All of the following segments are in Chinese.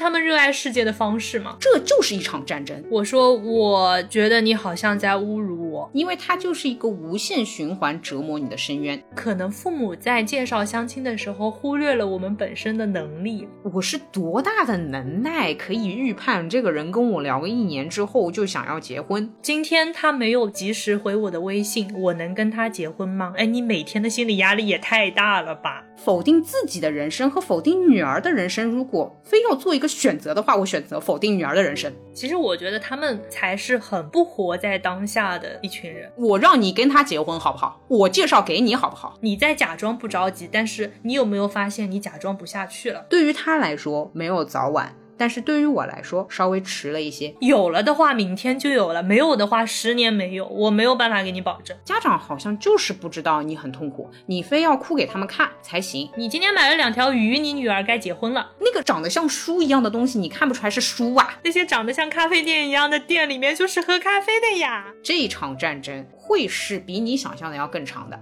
他们热爱世界的方式吗？这就是一场战争。我说，我觉得你好像在侮辱我，因为它就是一个无限循环折磨你的深渊。可能父母在介绍相亲的时候忽略了我们本身的能力。我是多大的能耐可以预判这个人跟我聊个一年之后就想要结婚？今天他没有及时回我的微信，我能跟他结婚吗？哎，你每天的心理压力也太大了吧？否定自己的人生和否定女儿的人生，如果非要做一个选择的话，我选择否定女儿的人生。其实我觉得他们才是很不活在当下的一群人。我让你跟他结婚好不好？我介绍给你好不好？你在假装不着急，但是你有没有发现你假装不下去了？对于他来说，没有早晚。但是对于我来说，稍微迟了一些。有了的话，明天就有了；没有的话，十年没有。我没有办法给你保证。家长好像就是不知道你很痛苦，你非要哭给他们看才行。你今天买了两条鱼，你女儿该结婚了。那个长得像书一样的东西，你看不出来是书啊？那些长得像咖啡店一样的店里面就是喝咖啡的呀。这场战争会是比你想象的要更长的。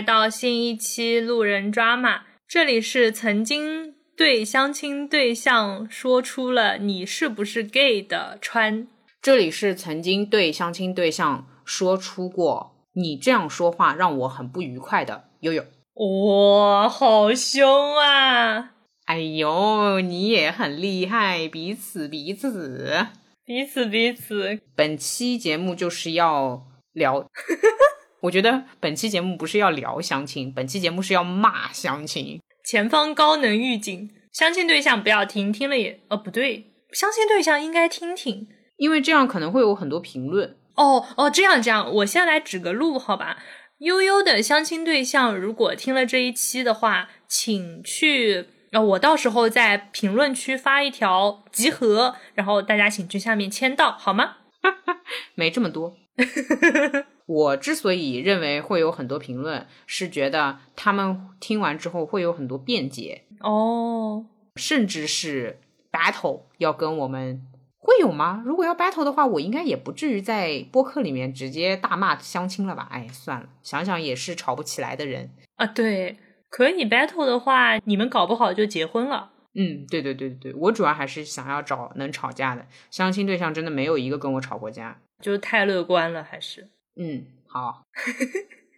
来到新一期路人抓马，这里是曾经对相亲对象说出了你是不是 gay 的川，这里是曾经对相亲对象说出过你这样说话让我很不愉快的悠悠。哇，好凶啊！哎呦，你也很厉害，彼此彼此彼此彼此。本期节目就是要聊。我觉得本期节目不是要聊相亲，本期节目是要骂相亲。前方高能预警，相亲对象不要听，听了也……哦，不对，相亲对象应该听听，因为这样可能会有很多评论。哦哦，这样这样，我先来指个路，好吧？悠悠的相亲对象如果听了这一期的话，请去，呃，我到时候在评论区发一条集合，然后大家请去下面签到，好吗？没这么多。我之所以认为会有很多评论，是觉得他们听完之后会有很多辩解哦，甚至是 battle 要跟我们会有吗？如果要 battle 的话，我应该也不至于在播客里面直接大骂相亲了吧？哎，算了，想想也是吵不起来的人啊。对，可你 battle 的话，你们搞不好就结婚了。嗯，对对对对对，我主要还是想要找能吵架的相亲对象，真的没有一个跟我吵过架，就是太乐观了，还是。嗯，好，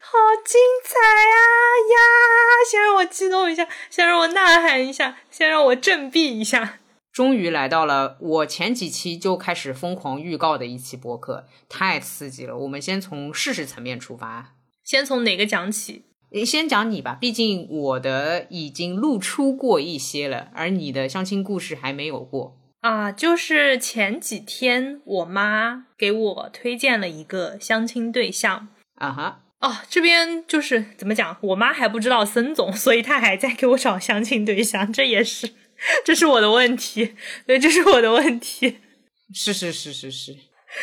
好精彩啊呀！先让我激动一下，先让我呐喊一下，先让我振臂一下。终于来到了我前几期就开始疯狂预告的一期播客，太刺激了。我们先从事实层面出发，先从哪个讲起？先讲你吧，毕竟我的已经露出过一些了，而你的相亲故事还没有过。啊，就是前几天我妈给我推荐了一个相亲对象啊哈哦，这边就是怎么讲，我妈还不知道森总，所以她还在给我找相亲对象，这也是，这是我的问题，对，这是我的问题，是是是是是，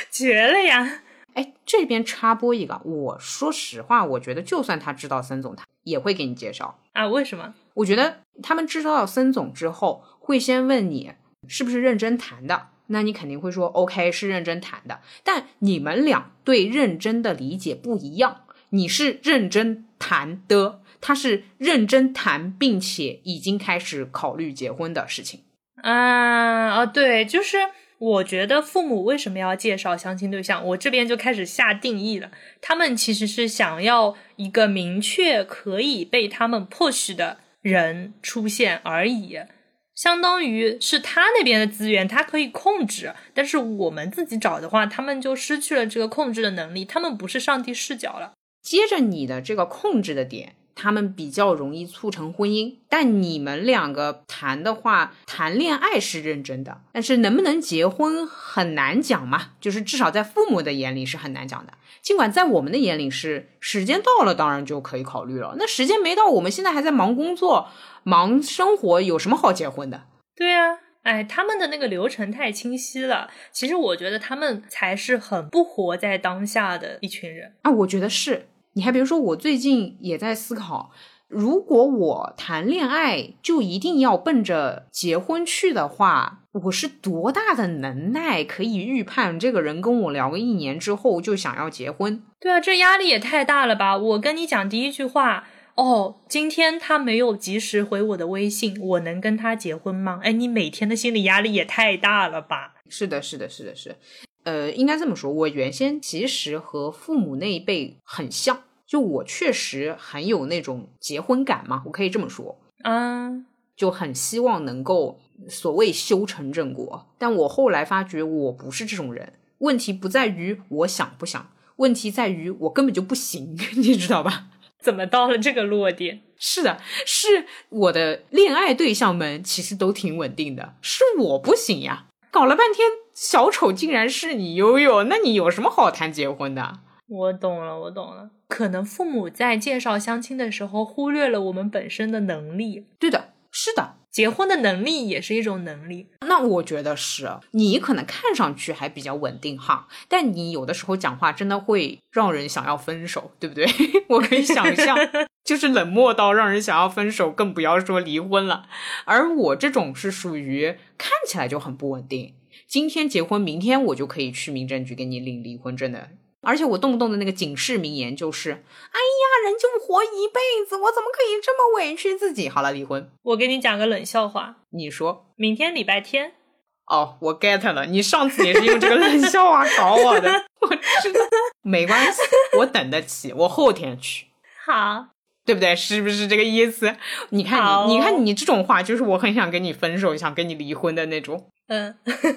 绝了呀！哎，这边插播一个，我说实话，我觉得就算他知道森总，他也会给你介绍啊？为什么？我觉得他们知道森总之后，会先问你。是不是认真谈的？那你肯定会说 OK，是认真谈的。但你们俩对认真的理解不一样。你是认真谈的，他是认真谈，并且已经开始考虑结婚的事情。啊啊，对，就是我觉得父母为什么要介绍相亲对象，我这边就开始下定义了。他们其实是想要一个明确可以被他们迫使的人出现而已。相当于是他那边的资源，他可以控制，但是我们自己找的话，他们就失去了这个控制的能力。他们不是上帝视角了。接着你的这个控制的点，他们比较容易促成婚姻。但你们两个谈的话，谈恋爱是认真的，但是能不能结婚很难讲嘛？就是至少在父母的眼里是很难讲的。尽管在我们的眼里是时间到了，当然就可以考虑了。那时间没到，我们现在还在忙工作。忙生活有什么好结婚的？对啊，哎，他们的那个流程太清晰了。其实我觉得他们才是很不活在当下的一群人啊。我觉得是。你还别说，我最近也在思考，如果我谈恋爱就一定要奔着结婚去的话，我是多大的能耐可以预判这个人跟我聊个一年之后就想要结婚？对啊，这压力也太大了吧！我跟你讲第一句话，哦，今天他没有及时回我的微信，我能跟他结婚吗？哎，你每天的心理压力也太大了吧？是的，是的，是的，是。呃，应该这么说，我原先其实和父母那一辈很像，就我确实很有那种结婚感嘛，我可以这么说啊，就很希望能够所谓修成正果。但我后来发觉我不是这种人，问题不在于我想不想，问题在于我根本就不行，你知道吧？怎么到了这个落点？是的，是我的恋爱对象们其实都挺稳定的，是我不行呀。搞了半天，小丑竟然是你悠悠，那你有什么好谈结婚的？我懂了，我懂了。可能父母在介绍相亲的时候忽略了我们本身的能力。对的，是的，结婚的能力也是一种能力。那我觉得是你可能看上去还比较稳定哈，但你有的时候讲话真的会让人想要分手，对不对？我可以想象，就是冷漠到让人想要分手，更不要说离婚了。而我这种是属于看起来就很不稳定，今天结婚，明天我就可以去民政局给你领离婚证的。而且我动不动的那个警示名言就是：“哎呀，人就活一辈子，我怎么可以这么委屈自己？”好了，离婚。我给你讲个冷笑话，你说，明天礼拜天。哦，我 get 了，你上次也是用这个冷笑话搞我的，我知道，没关系，我等得起，我后天去。好，对不对？是不是这个意思？你看你，你看你这种话，就是我很想跟你分手，想跟你离婚的那种。嗯，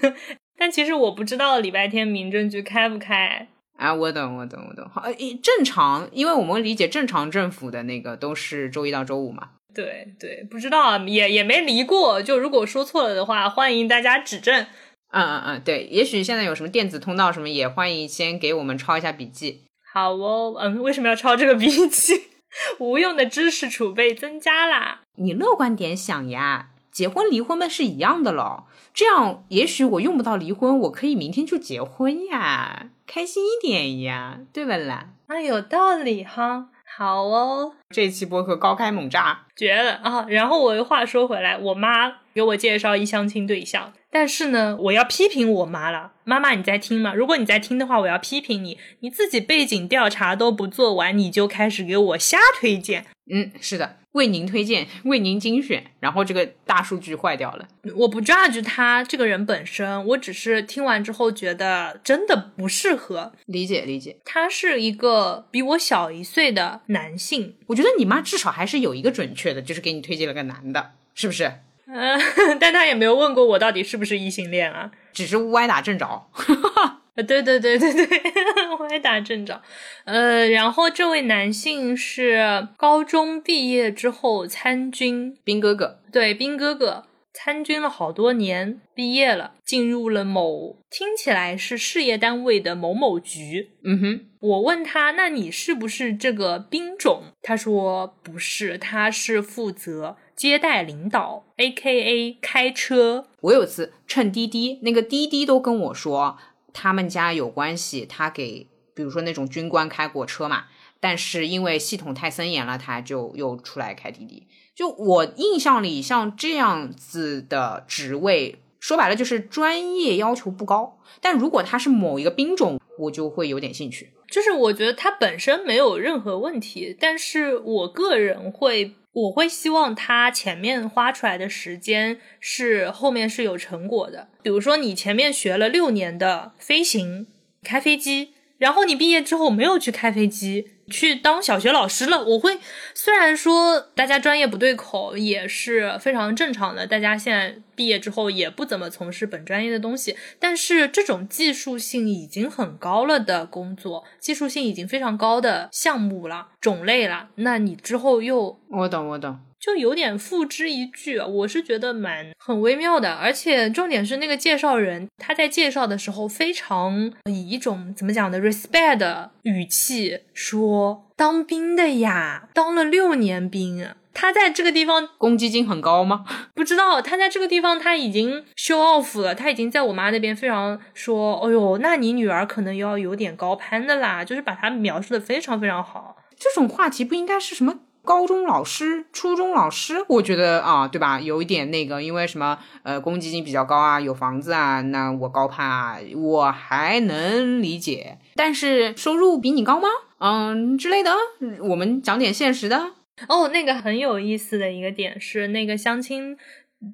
但其实我不知道礼拜天民政局开不开。啊，我懂，我懂，我懂。好，正常，因为我们理解正常政府的那个都是周一到周五嘛。对对，不知道，也也没离过。就如果说错了的话，欢迎大家指正。嗯嗯嗯，对，也许现在有什么电子通道什么，也欢迎先给我们抄一下笔记。好哦，嗯，为什么要抄这个笔记？无用的知识储备增加啦。你乐观点想呀，结婚离婚嘛是一样的咯。这样，也许我用不到离婚，我可以明天就结婚呀，开心一点呀，对不啦？啊，有道理哈。好哦，这期播客高开猛炸，绝了啊！然后我又话说回来，我妈给我介绍一相亲对象，但是呢，我要批评我妈了。妈妈，你在听吗？如果你在听的话，我要批评你，你自己背景调查都不做完，你就开始给我瞎推荐。嗯，是的。为您推荐，为您精选，然后这个大数据坏掉了。我不 judge 他这个人本身，我只是听完之后觉得真的不适合。理解理解，他是一个比我小一岁的男性。我觉得你妈至少还是有一个准确的，就是给你推荐了个男的，是不是？嗯，但他也没有问过我到底是不是异性恋啊，只是歪打正着。呃，对对对对对，歪打正着。呃，然后这位男性是高中毕业之后参军，兵哥哥。对，兵哥哥参军了好多年，毕业了，进入了某听起来是事业单位的某某局。嗯哼，我问他，那你是不是这个兵种？他说不是，他是负责接待领导，A K A 开车。我有次乘滴滴，那个滴滴都跟我说。他们家有关系，他给比如说那种军官开过车嘛，但是因为系统太森严了，他就又出来开滴滴。就我印象里，像这样子的职位，说白了就是专业要求不高。但如果他是某一个兵种，我就会有点兴趣。就是我觉得他本身没有任何问题，但是我个人会。我会希望他前面花出来的时间是后面是有成果的。比如说，你前面学了六年的飞行、开飞机，然后你毕业之后没有去开飞机，去当小学老师了。我会虽然说大家专业不对口也是非常正常的，大家现在毕业之后也不怎么从事本专业的东西，但是这种技术性已经很高了的工作，技术性已经非常高的项目了。种类了，那你之后又我懂我懂，就有点付之一炬。我是觉得蛮很微妙的，而且重点是那个介绍人他在介绍的时候非常以一种怎么讲的 respect 的语气说当兵的呀，当了六年兵。他在这个地方公积金很高吗？不知道。他在这个地方他已经 show off 了，他已经在我妈那边非常说，哎呦，那你女儿可能要有点高攀的啦，就是把他描述的非常非常好。这种话题不应该是什么高中老师、初中老师，我觉得啊，对吧？有一点那个，因为什么呃，公积金比较高啊，有房子啊，那我高攀啊，我还能理解。但是收入比你高吗？嗯之类的，我们讲点现实的。哦，那个很有意思的一个点是，那个相亲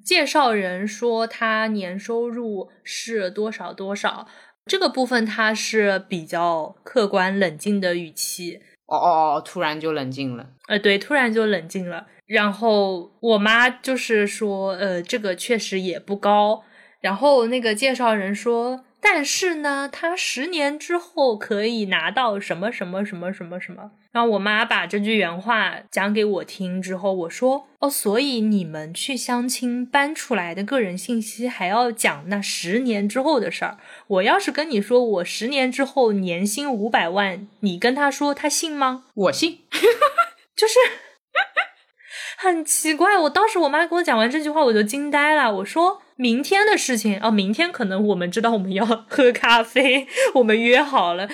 介绍人说他年收入是多少多少，这个部分他是比较客观冷静的语气。哦哦哦，突然就冷静了。呃，对，突然就冷静了。然后我妈就是说，呃，这个确实也不高。然后那个介绍人说。但是呢，他十年之后可以拿到什么什么什么什么什么。然后我妈把这句原话讲给我听之后，我说：“哦，所以你们去相亲搬出来的个人信息还要讲那十年之后的事儿。我要是跟你说我十年之后年薪五百万，你跟他说他信吗？我信，就是 很奇怪。我当时我妈跟我讲完这句话，我就惊呆了。我说。”明天的事情哦，明天可能我们知道我们要喝咖啡，我们约好了，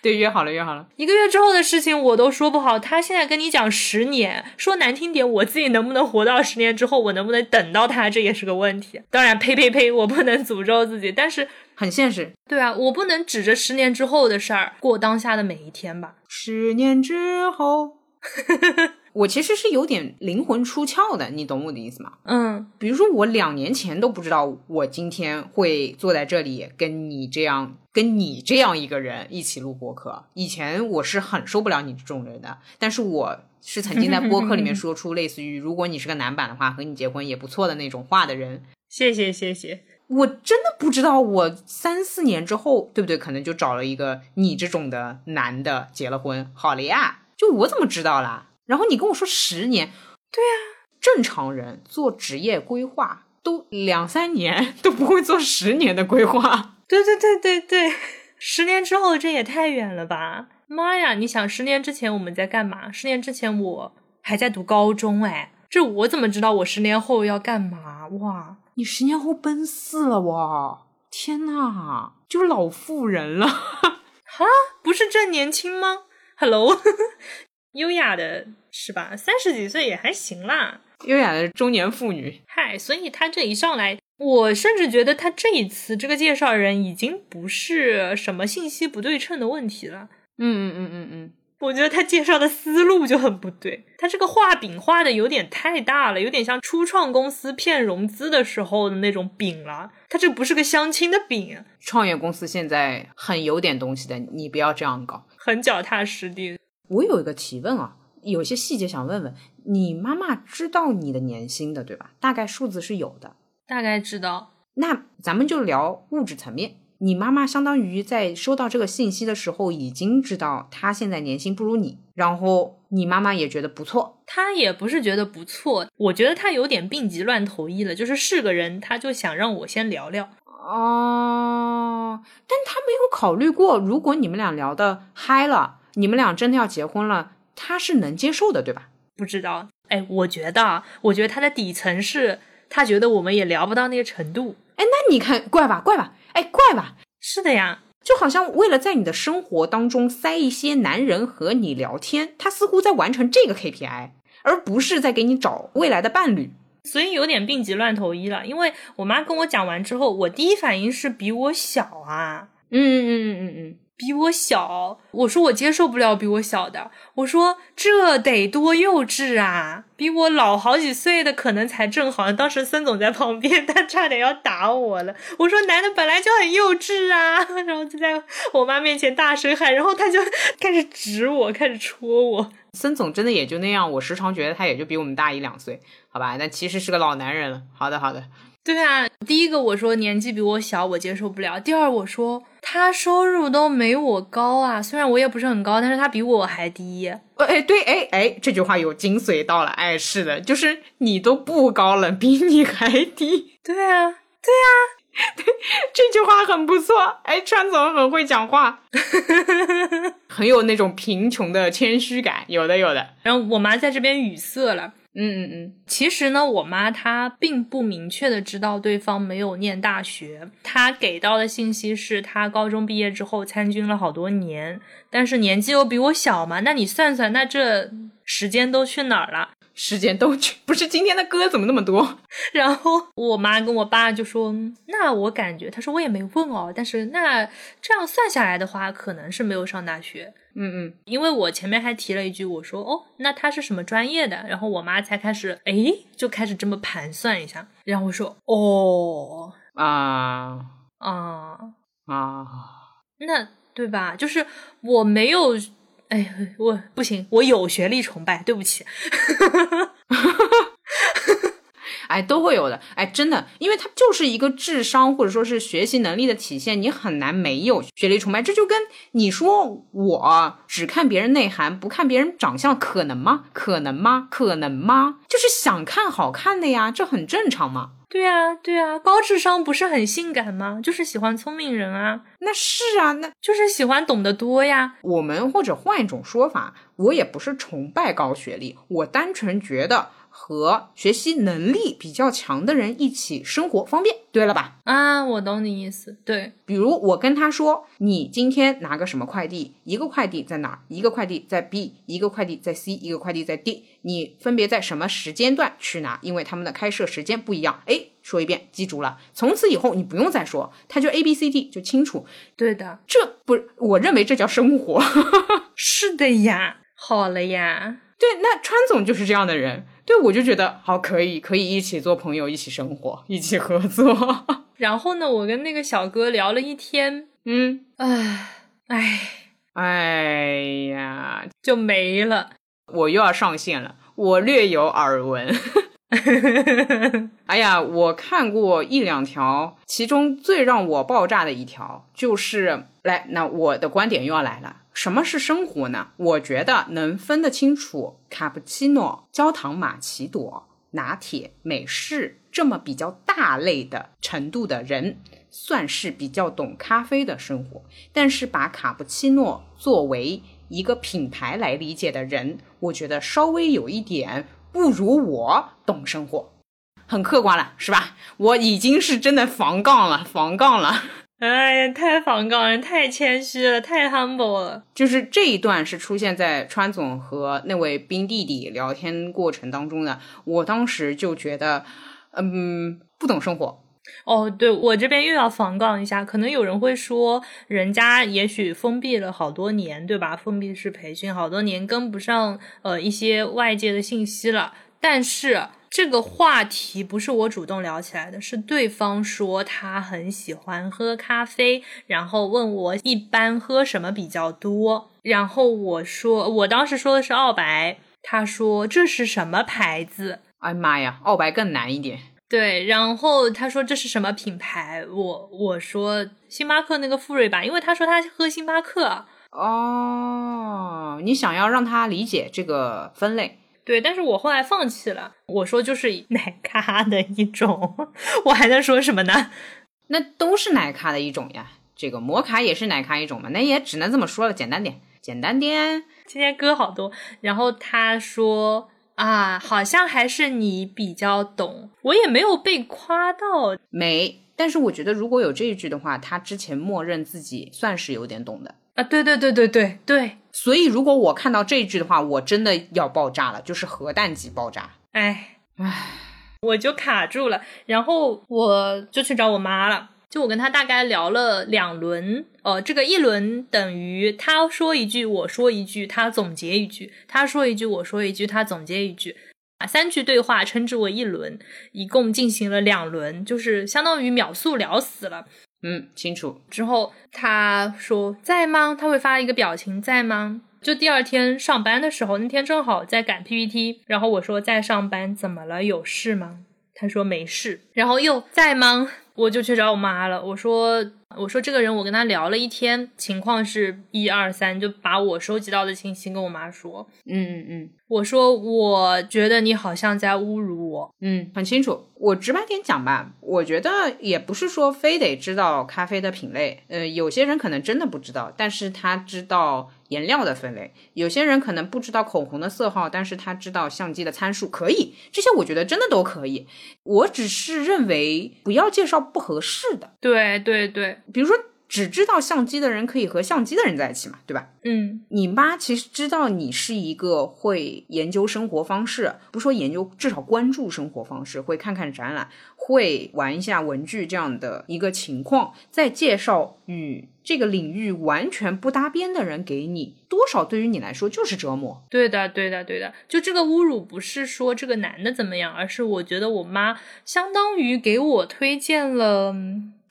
对，约好了，约好了。一个月之后的事情我都说不好。他现在跟你讲十年，说难听点，我自己能不能活到十年之后，我能不能等到他，这也是个问题。当然，呸呸呸，我不能诅咒自己，但是很现实。对啊，我不能指着十年之后的事儿过当下的每一天吧？十年之后。我其实是有点灵魂出窍的，你懂我的意思吗？嗯，比如说我两年前都不知道我今天会坐在这里跟你这样跟你这样一个人一起录播客。以前我是很受不了你这种人的，但是我是曾经在播客里面说出类似于“如果你是个男版的话，和你结婚也不错”的那种话的人。谢谢谢谢，我真的不知道我三四年之后，对不对？可能就找了一个你这种的男的结了婚，好了呀。就我怎么知道啦？然后你跟我说十年，对啊，正常人做职业规划都两三年 都不会做十年的规划。对对对对对，十年之后这也太远了吧！妈呀，你想十年之前我们在干嘛？十年之前我还在读高中，哎，这我怎么知道我十年后要干嘛？哇，你十年后奔四了哇！天呐，就是老妇人了哈，不是正年轻吗？Hello。优雅的是吧？三十几岁也还行啦。优雅的中年妇女，嗨，所以他这一上来，我甚至觉得他这一次这个介绍人已经不是什么信息不对称的问题了。嗯嗯嗯嗯嗯，我觉得他介绍的思路就很不对，他这个画饼画的有点太大了，有点像初创公司骗融资的时候的那种饼了。他这不是个相亲的饼。创业公司现在很有点东西的，你不要这样搞，很脚踏实地。我有一个提问啊，有些细节想问问你。妈妈知道你的年薪的对吧？大概数字是有的，大概知道。那咱们就聊物质层面。你妈妈相当于在收到这个信息的时候，已经知道她现在年薪不如你，然后你妈妈也觉得不错。她也不是觉得不错，我觉得她有点病急乱投医了，就是是个人，她就想让我先聊聊。哦，但她没有考虑过，如果你们俩聊的嗨了。你们俩真的要结婚了，他是能接受的，对吧？不知道，哎，我觉得，我觉得他的底层是他觉得我们也聊不到那个程度。哎，那你看，怪吧，怪吧，哎，怪吧，是的呀，就好像为了在你的生活当中塞一些男人和你聊天，他似乎在完成这个 KPI，而不是在给你找未来的伴侣，所以有点病急乱投医了。因为我妈跟我讲完之后，我第一反应是比我小啊，嗯嗯嗯嗯嗯。比我小，我说我接受不了比我小的，我说这得多幼稚啊！比我老好几岁的可能才正好。当时孙总在旁边，他差点要打我了。我说男的本来就很幼稚啊，然后就在我妈面前大声喊，然后他就 开始指我，开始戳我。孙总真的也就那样，我时常觉得他也就比我们大一两岁，好吧？但其实是个老男人了。好的，好的。对啊，第一个我说年纪比我小，我接受不了。第二我说他收入都没我高啊，虽然我也不是很高，但是他比我还低。哎，对，哎哎，这句话有精髓到了。哎，是的，就是你都不高了，比你还低。对啊，对啊，对，这句话很不错。哎，川总很会讲话，很有那种贫穷的谦虚感，有的有的。然后我妈在这边语塞了。嗯嗯嗯，其实呢，我妈她并不明确的知道对方没有念大学，她给到的信息是她高中毕业之后参军了好多年，但是年纪又比我小嘛，那你算算，那这时间都去哪儿了？时间都去，不是今天的歌怎么那么多？然后我妈跟我爸就说：“那我感觉，他说我也没问哦，但是那这样算下来的话，可能是没有上大学。嗯嗯，因为我前面还提了一句，我说哦，那他是什么专业的？然后我妈才开始，哎，就开始这么盘算一下。然后我说哦啊啊，啊，那对吧？就是我没有，哎，我不行，我有学历崇拜，对不起。哎，都会有的。哎，真的，因为它就是一个智商或者说是学习能力的体现，你很难没有学历崇拜。这就跟你说我只看别人内涵，不看别人长相，可能吗？可能吗？可能吗？就是想看好看的呀，这很正常嘛。对啊，对啊，高智商不是很性感吗？就是喜欢聪明人啊，那是啊，那就是喜欢懂得多呀。我们或者换一种说法，我也不是崇拜高学历，我单纯觉得。和学习能力比较强的人一起生活方便，对了吧？啊，我懂你意思。对，比如我跟他说，你今天拿个什么快递？一个快递在哪儿？一个快递在 B，一个快递在 C，一个快递在 D。你分别在什么时间段去拿？因为他们的开设时间不一样。哎，说一遍，记住了。从此以后你不用再说，他就 A B C D 就清楚。对的，这不，我认为这叫生活。是的呀，好了呀。对，那川总就是这样的人。对，我就觉得好，可以，可以一起做朋友，一起生活，一起合作。然后呢，我跟那个小哥聊了一天，嗯，唉，唉，哎呀，就没了。我又要上线了，我略有耳闻。哎呀，我看过一两条，其中最让我爆炸的一条就是，来，那我的观点又要来了。什么是生活呢？我觉得能分得清楚卡布奇诺、焦糖玛奇朵、拿铁、美式这么比较大类的程度的人，算是比较懂咖啡的生活。但是把卡布奇诺作为一个品牌来理解的人，我觉得稍微有一点不如我懂生活。很客观了，是吧？我已经是真的防杠了，防杠了。哎呀，太防杠了，太谦虚了，太 humble 了。就是这一段是出现在川总和那位兵弟弟聊天过程当中的，我当时就觉得，嗯，不懂生活。哦，对我这边又要防杠一下，可能有人会说，人家也许封闭了好多年，对吧？封闭式培训好多年，跟不上呃一些外界的信息了，但是。这个话题不是我主动聊起来的，是对方说他很喜欢喝咖啡，然后问我一般喝什么比较多，然后我说我当时说的是澳白，他说这是什么牌子？哎妈呀，澳白更难一点。对，然后他说这是什么品牌？我我说星巴克那个富瑞吧，因为他说他喝星巴克。哦，你想要让他理解这个分类。对，但是我后来放弃了。我说就是奶咖的一种，我还能说什么呢？那都是奶咖的一种呀。这个摩卡也是奶咖一种嘛？那也只能这么说了，简单点，简单点。今天歌好多。然后他说啊，好像还是你比较懂。我也没有被夸到，没。但是我觉得如果有这一句的话，他之前默认自己算是有点懂的。啊，对对对对对对，所以如果我看到这一句的话，我真的要爆炸了，就是核弹级爆炸。哎唉，我就卡住了，然后我就去找我妈了。就我跟她大概聊了两轮，呃，这个一轮等于她说一句，我说一句，她总结一句；她说一句，我说一句，她总结一句。啊，三句对话称之为一轮，一共进行了两轮，就是相当于秒速聊死了。嗯，清楚。之后他说在吗？他会发一个表情在吗？就第二天上班的时候，那天正好在赶 PPT，然后我说在上班，怎么了？有事吗？他说没事。然后又在吗？我就去找我妈了。我说，我说这个人，我跟他聊了一天，情况是一二三，就把我收集到的信息跟我妈说。嗯嗯嗯，我说，我觉得你好像在侮辱我。嗯，很清楚。我直白点讲吧，我觉得也不是说非得知道咖啡的品类。呃，有些人可能真的不知道，但是他知道颜料的分类；有些人可能不知道口红的色号，但是他知道相机的参数。可以，这些我觉得真的都可以。我只是认为不要介绍不合适的。对对对，比如说。只知道相机的人可以和相机的人在一起嘛，对吧？嗯，你妈其实知道你是一个会研究生活方式，不说研究，至少关注生活方式，会看看展览，会玩一下文具这样的一个情况，再介绍与这个领域完全不搭边的人给你，多少对于你来说就是折磨。对的，对的，对的。就这个侮辱不是说这个男的怎么样，而是我觉得我妈相当于给我推荐了。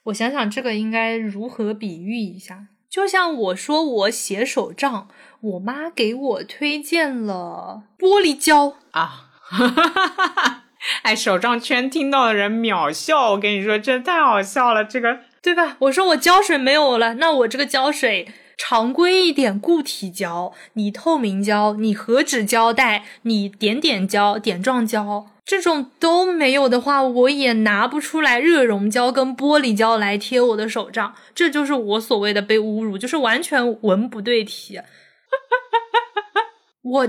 我想想，这个应该如何比喻一下？就像我说我写手账，我妈给我推荐了玻璃胶啊！哎，手账圈听到的人秒笑，我跟你说，真太好笑了，这个对吧？我说我胶水没有了，那我这个胶水常规一点，固体胶，你透明胶，你和纸胶带，你点点胶、点状胶。这种都没有的话，我也拿不出来热熔胶跟玻璃胶来贴我的手账。这就是我所谓的被侮辱，就是完全文不对题。我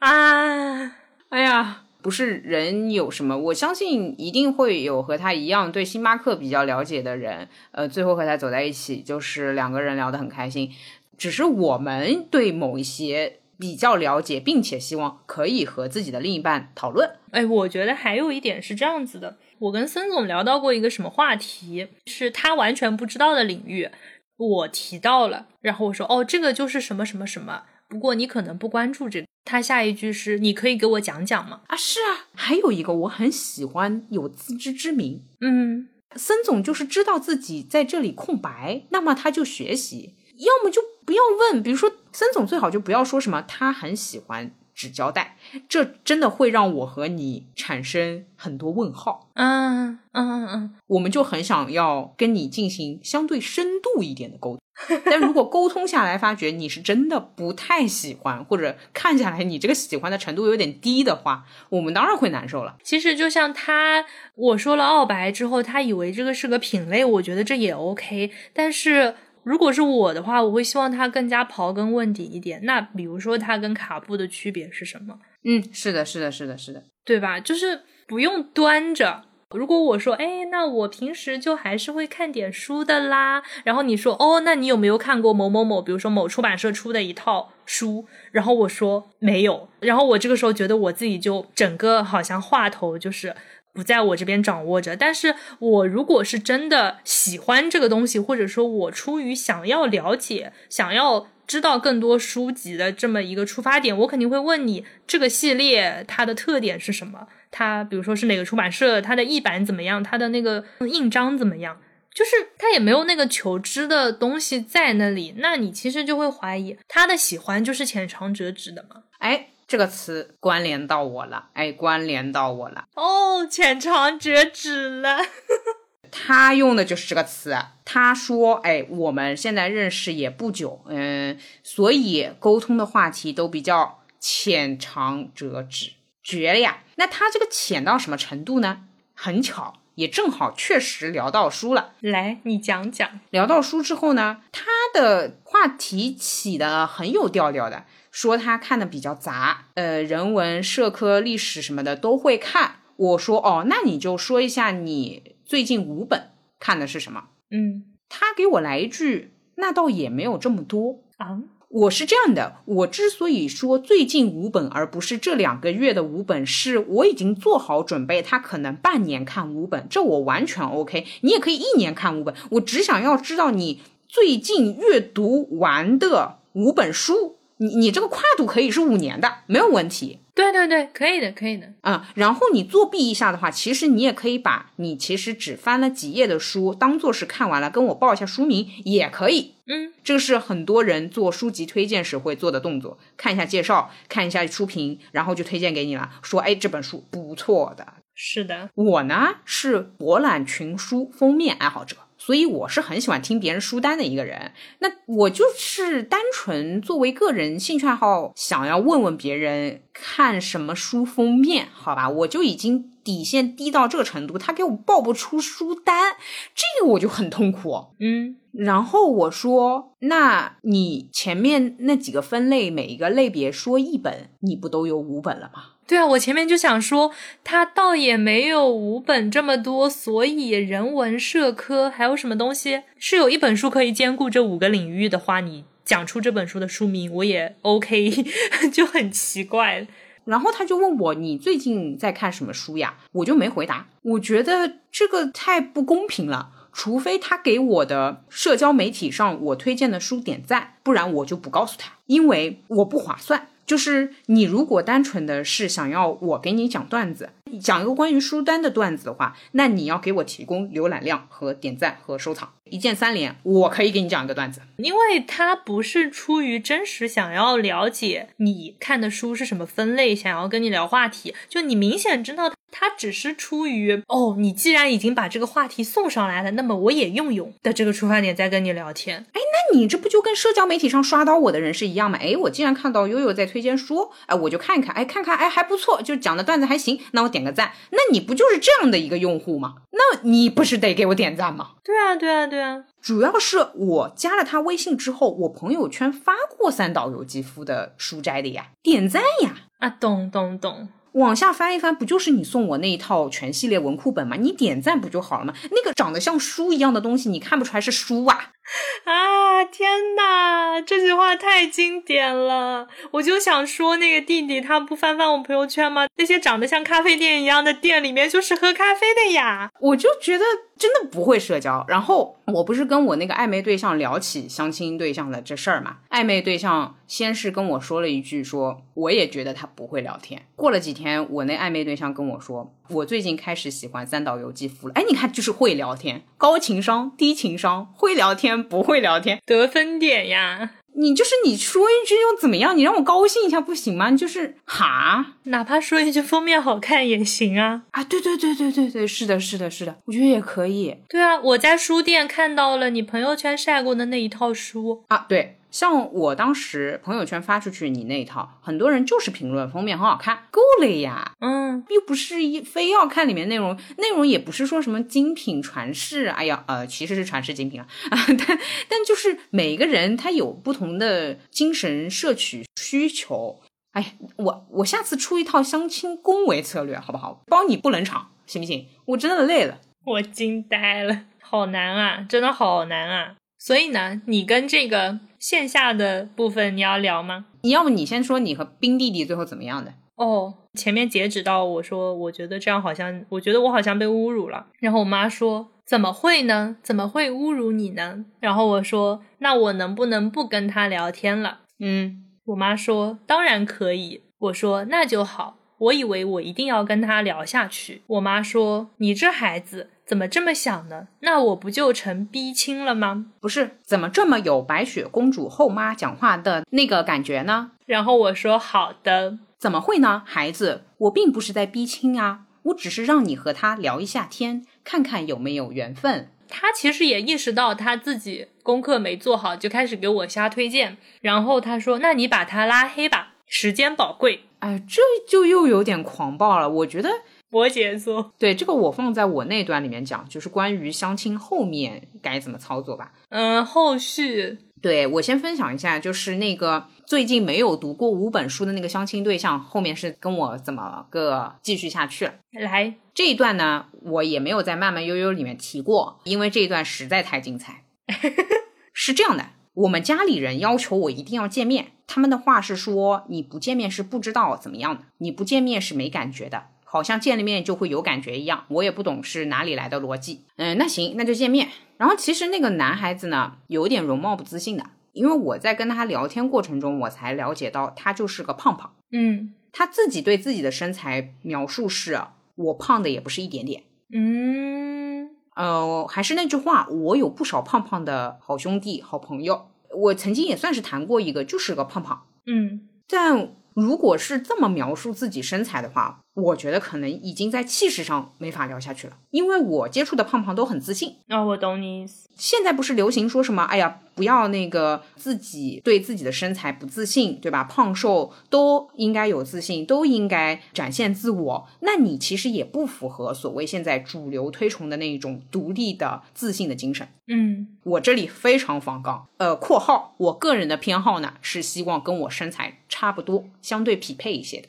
啊，哎呀，不是人有什么，我相信一定会有和他一样对星巴克比较了解的人，呃，最后和他走在一起，就是两个人聊得很开心。只是我们对某一些。比较了解，并且希望可以和自己的另一半讨论。哎，我觉得还有一点是这样子的，我跟森总聊到过一个什么话题，是他完全不知道的领域，我提到了，然后我说哦，这个就是什么什么什么，不过你可能不关注这个。他下一句是，你可以给我讲讲吗？啊，是啊，还有一个我很喜欢有自知之明。嗯，森总就是知道自己在这里空白，那么他就学习。要么就不要问，比如说森总最好就不要说什么他很喜欢纸胶带，这真的会让我和你产生很多问号。嗯嗯嗯嗯，我们就很想要跟你进行相对深度一点的沟通，但如果沟通下来发觉你是真的不太喜欢，或者看下来你这个喜欢的程度有点低的话，我们当然会难受了。其实就像他我说了澳白之后，他以为这个是个品类，我觉得这也 OK，但是。如果是我的话，我会希望它更加刨根问底一点。那比如说，它跟卡布的区别是什么？嗯，是的，是的，是的，是的，对吧？就是不用端着。如果我说，哎，那我平时就还是会看点书的啦。然后你说，哦，那你有没有看过某某某，比如说某出版社出的一套书？然后我说没有。然后我这个时候觉得我自己就整个好像话头就是。不在我这边掌握着，但是我如果是真的喜欢这个东西，或者说我出于想要了解、想要知道更多书籍的这么一个出发点，我肯定会问你这个系列它的特点是什么？它比如说是哪个出版社？它的译版怎么样？它的那个印章怎么样？就是它也没有那个求知的东西在那里，那你其实就会怀疑他的喜欢就是浅尝辄止的嘛？哎。这个词关联到我了，哎，关联到我了。哦，浅尝辄止了。他用的就是这个词。他说：“哎，我们现在认识也不久，嗯，所以沟通的话题都比较浅尝辄止，绝了呀。那他这个浅到什么程度呢？很巧，也正好确实聊到书了。来，你讲讲。聊到书之后呢，他的话题起的很有调调的。”说他看的比较杂，呃，人文、社科、历史什么的都会看。我说哦，那你就说一下你最近五本看的是什么？嗯，他给我来一句，那倒也没有这么多啊。我是这样的，我之所以说最近五本，而不是这两个月的五本，是我已经做好准备，他可能半年看五本，这我完全 OK。你也可以一年看五本，我只想要知道你最近阅读完的五本书。你你这个跨度可以是五年的，没有问题。对对对，可以的，可以的。啊，然后你作弊一下的话，其实你也可以把你其实只翻了几页的书当做是看完了，跟我报一下书名也可以。嗯，这个是很多人做书籍推荐时会做的动作，看一下介绍，看一下书评，然后就推荐给你了，说哎这本书不错的。是的，我呢是博览群书封面爱好者。所以我是很喜欢听别人书单的一个人，那我就是单纯作为个人兴趣爱好，想要问问别人看什么书封面，好吧，我就已经底线低到这个程度，他给我报不出书单，这个我就很痛苦。嗯，然后我说，那你前面那几个分类，每一个类别说一本，你不都有五本了吗？对啊，我前面就想说，他倒也没有五本这么多，所以人文社科还有什么东西是有一本书可以兼顾这五个领域的话，你讲出这本书的书名我也 OK，就很奇怪。然后他就问我你最近在看什么书呀？我就没回答，我觉得这个太不公平了。除非他给我的社交媒体上我推荐的书点赞，不然我就不告诉他，因为我不划算。就是你如果单纯的是想要我给你讲段子，讲一个关于书单的段子的话，那你要给我提供浏览量和点赞和收藏，一键三连，我可以给你讲一个段子。因为他不是出于真实想要了解你看的书是什么分类，想要跟你聊话题，就你明显知道他只是出于哦，你既然已经把这个话题送上来了，那么我也用用的这个出发点在跟你聊天。哎，那你这不就跟社交媒体上刷到我的人是一样吗？哎，我既然看到悠悠在推荐书，哎，我就看一看，哎，看看，哎，还不错，就讲的段子还行，那我点个赞。那你不就是这样的一个用户吗？那你不是得给我点赞吗？对啊，对啊，对啊。主要是我加了他微信之后，我朋友圈发过三岛由纪夫的书斋的呀，点赞呀。啊，懂懂懂。往下翻一翻，不就是你送我那一套全系列文库本吗？你点赞不就好了吗？那个长得像书一样的东西，你看不出来是书啊？啊天哪，这句话太经典了！我就想说，那个弟弟他不翻翻我朋友圈吗？那些长得像咖啡店一样的店里面就是喝咖啡的呀！我就觉得真的不会社交。然后我不是跟我那个暧昧对象聊起相亲对象的这事儿嘛？暧昧对象先是跟我说了一句，说我也觉得他不会聊天。过了几天，我那暧昧对象跟我说，我最近开始喜欢三岛由纪夫了。哎，你看，就是会聊天，高情商、低情商，会聊天。不会聊天得分点呀！你就是你说一句又怎么样？你让我高兴一下不行吗？就是哈，哪怕说一句封面好看也行啊！啊，对对对对对对，是的，是的，是的，我觉得也可以。对啊，我在书店看到了你朋友圈晒过的那一套书啊，对。像我当时朋友圈发出去你那一套，很多人就是评论封面很好看，够了呀。嗯，又不是一非要看里面内容，内容也不是说什么精品传世。哎呀，呃，其实是传世精品啊。啊，但但就是每个人他有不同的精神摄取需求。哎，我我下次出一套相亲恭维策略好不好？包你不冷场，行不行？我真的累了，我惊呆了，好难啊，真的好难啊。所以呢，你跟这个。线下的部分你要聊吗？你要不你先说你和冰弟弟最后怎么样的？哦，前面截止到我说，我觉得这样好像，我觉得我好像被侮辱了。然后我妈说，怎么会呢？怎么会侮辱你呢？然后我说，那我能不能不跟他聊天了？嗯，我妈说，当然可以。我说，那就好。我以为我一定要跟他聊下去。我妈说，你这孩子。怎么这么想呢？那我不就成逼亲了吗？不是，怎么这么有白雪公主后妈讲话的那个感觉呢？然后我说好的，怎么会呢？孩子，我并不是在逼亲啊，我只是让你和他聊一下天，看看有没有缘分。他其实也意识到他自己功课没做好，就开始给我瞎推荐。然后他说：“那你把他拉黑吧，时间宝贵。”哎，这就又有点狂暴了。我觉得。摩羯座，对这个我放在我那段里面讲，就是关于相亲后面该怎么操作吧。嗯，后续对我先分享一下，就是那个最近没有读过五本书的那个相亲对象，后面是跟我怎么个继续下去了。来这一段呢，我也没有在慢慢悠悠里面提过，因为这一段实在太精彩。是这样的，我们家里人要求我一定要见面，他们的话是说你不见面是不知道怎么样的，你不见面是没感觉的。好像见了面就会有感觉一样，我也不懂是哪里来的逻辑。嗯，那行，那就见面。然后其实那个男孩子呢，有点容貌不自信的，因为我在跟他聊天过程中，我才了解到他就是个胖胖。嗯，他自己对自己的身材描述是：我胖的也不是一点点。嗯，呃，还是那句话，我有不少胖胖的好兄弟、好朋友。我曾经也算是谈过一个，就是个胖胖。嗯，但如果是这么描述自己身材的话，我觉得可能已经在气势上没法聊下去了，因为我接触的胖胖都很自信。那、我懂你意思。现在不是流行说什么？哎呀，不要那个自己对自己的身材不自信，对吧？胖瘦都应该有自信，都应该展现自我。那你其实也不符合所谓现在主流推崇的那一种独立的自信的精神。嗯我这里非常反杠，呃，括号，我个人的偏好呢是希望跟我身材差不多，相对匹配一些的。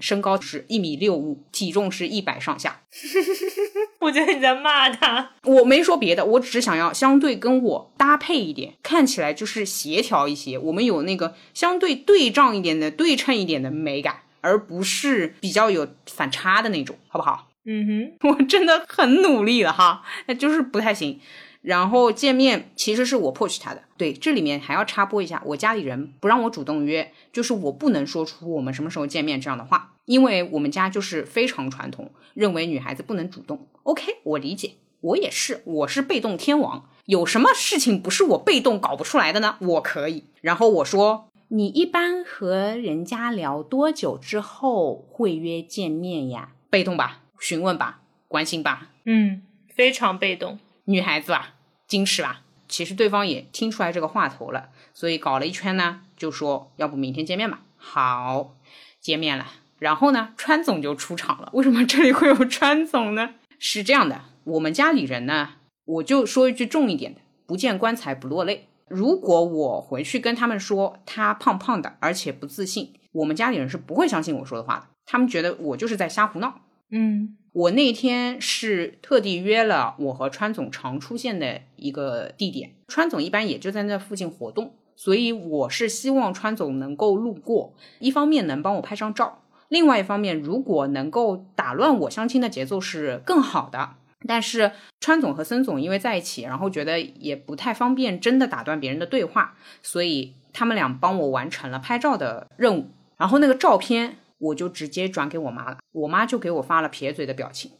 身高是一米六五，体重是一百上下。我觉得你在骂他。我没说别的，我只是想要相对跟我搭配一点，看起来就是协调一些，我们有那个相对对仗一点的、对称一点的美感，而不是比较有反差的那种，好不好？嗯哼 我真的很努力了哈，那就是不太行。然后见面其实是我 push 他的，对，这里面还要插播一下，我家里人不让我主动约，就是我不能说出我们什么时候见面这样的话，因为我们家就是非常传统，认为女孩子不能主动。OK，我理解，我也是，我是被动天王，有什么事情不是我被动搞不出来的呢？我可以。然后我说，你一般和人家聊多久之后会约见面呀？被动吧，询问吧，关心吧，嗯，非常被动。女孩子吧，矜持吧。其实对方也听出来这个话头了，所以搞了一圈呢，就说要不明天见面吧。好，见面了。然后呢，川总就出场了。为什么这里会有川总呢？是这样的，我们家里人呢，我就说一句重一点的，不见棺材不落泪。如果我回去跟他们说他胖胖的，而且不自信，我们家里人是不会相信我说的话的。他们觉得我就是在瞎胡闹。嗯我那天是特地约了我和川总常出现的一个地点，川总一般也就在那附近活动，所以我是希望川总能够路过，一方面能帮我拍张照，另外一方面如果能够打乱我相亲的节奏是更好的。但是川总和森总因为在一起，然后觉得也不太方便真的打断别人的对话，所以他们俩帮我完成了拍照的任务，然后那个照片。我就直接转给我妈了，我妈就给我发了撇嘴的表情，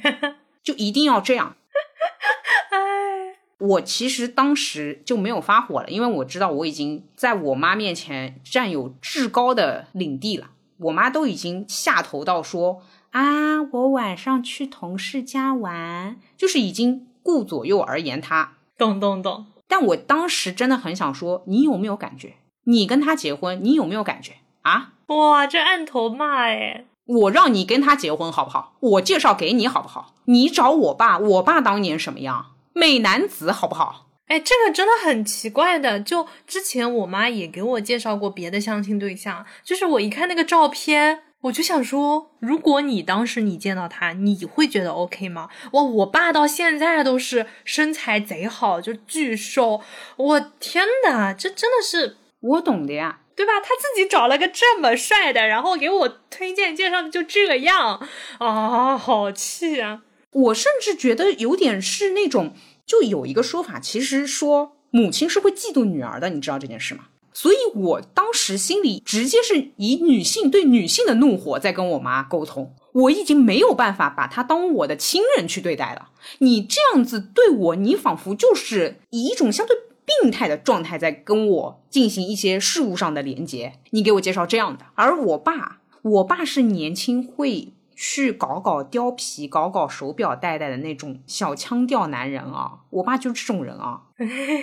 就一定要这样。哎，我其实当时就没有发火了，因为我知道我已经在我妈面前占有至高的领地了。我妈都已经下头到说啊，我晚上去同事家玩，就是已经顾左右而言他。懂懂懂。但我当时真的很想说，你有没有感觉？你跟他结婚，你有没有感觉啊？哇，这按头骂哎！我让你跟他结婚好不好？我介绍给你好不好？你找我爸，我爸当年什么样？美男子好不好？哎，这个真的很奇怪的。就之前我妈也给我介绍过别的相亲对象，就是我一看那个照片，我就想说，如果你当时你见到他，你会觉得 OK 吗？哇，我爸到现在都是身材贼好，就巨瘦。我天哪，这真的是我懂的呀。对吧？他自己找了个这么帅的，然后给我推荐介绍的就这样啊，好气啊！我甚至觉得有点是那种，就有一个说法，其实说母亲是会嫉妒女儿的，你知道这件事吗？所以我当时心里直接是以女性对女性的怒火在跟我妈沟通，我已经没有办法把她当我的亲人去对待了。你这样子对我，你仿佛就是以一种相对。病态的状态在跟我进行一些事物上的连接，你给我介绍这样的，而我爸，我爸是年轻会去搞搞貂皮、搞搞手表戴戴的那种小腔调男人啊，我爸就是这种人啊，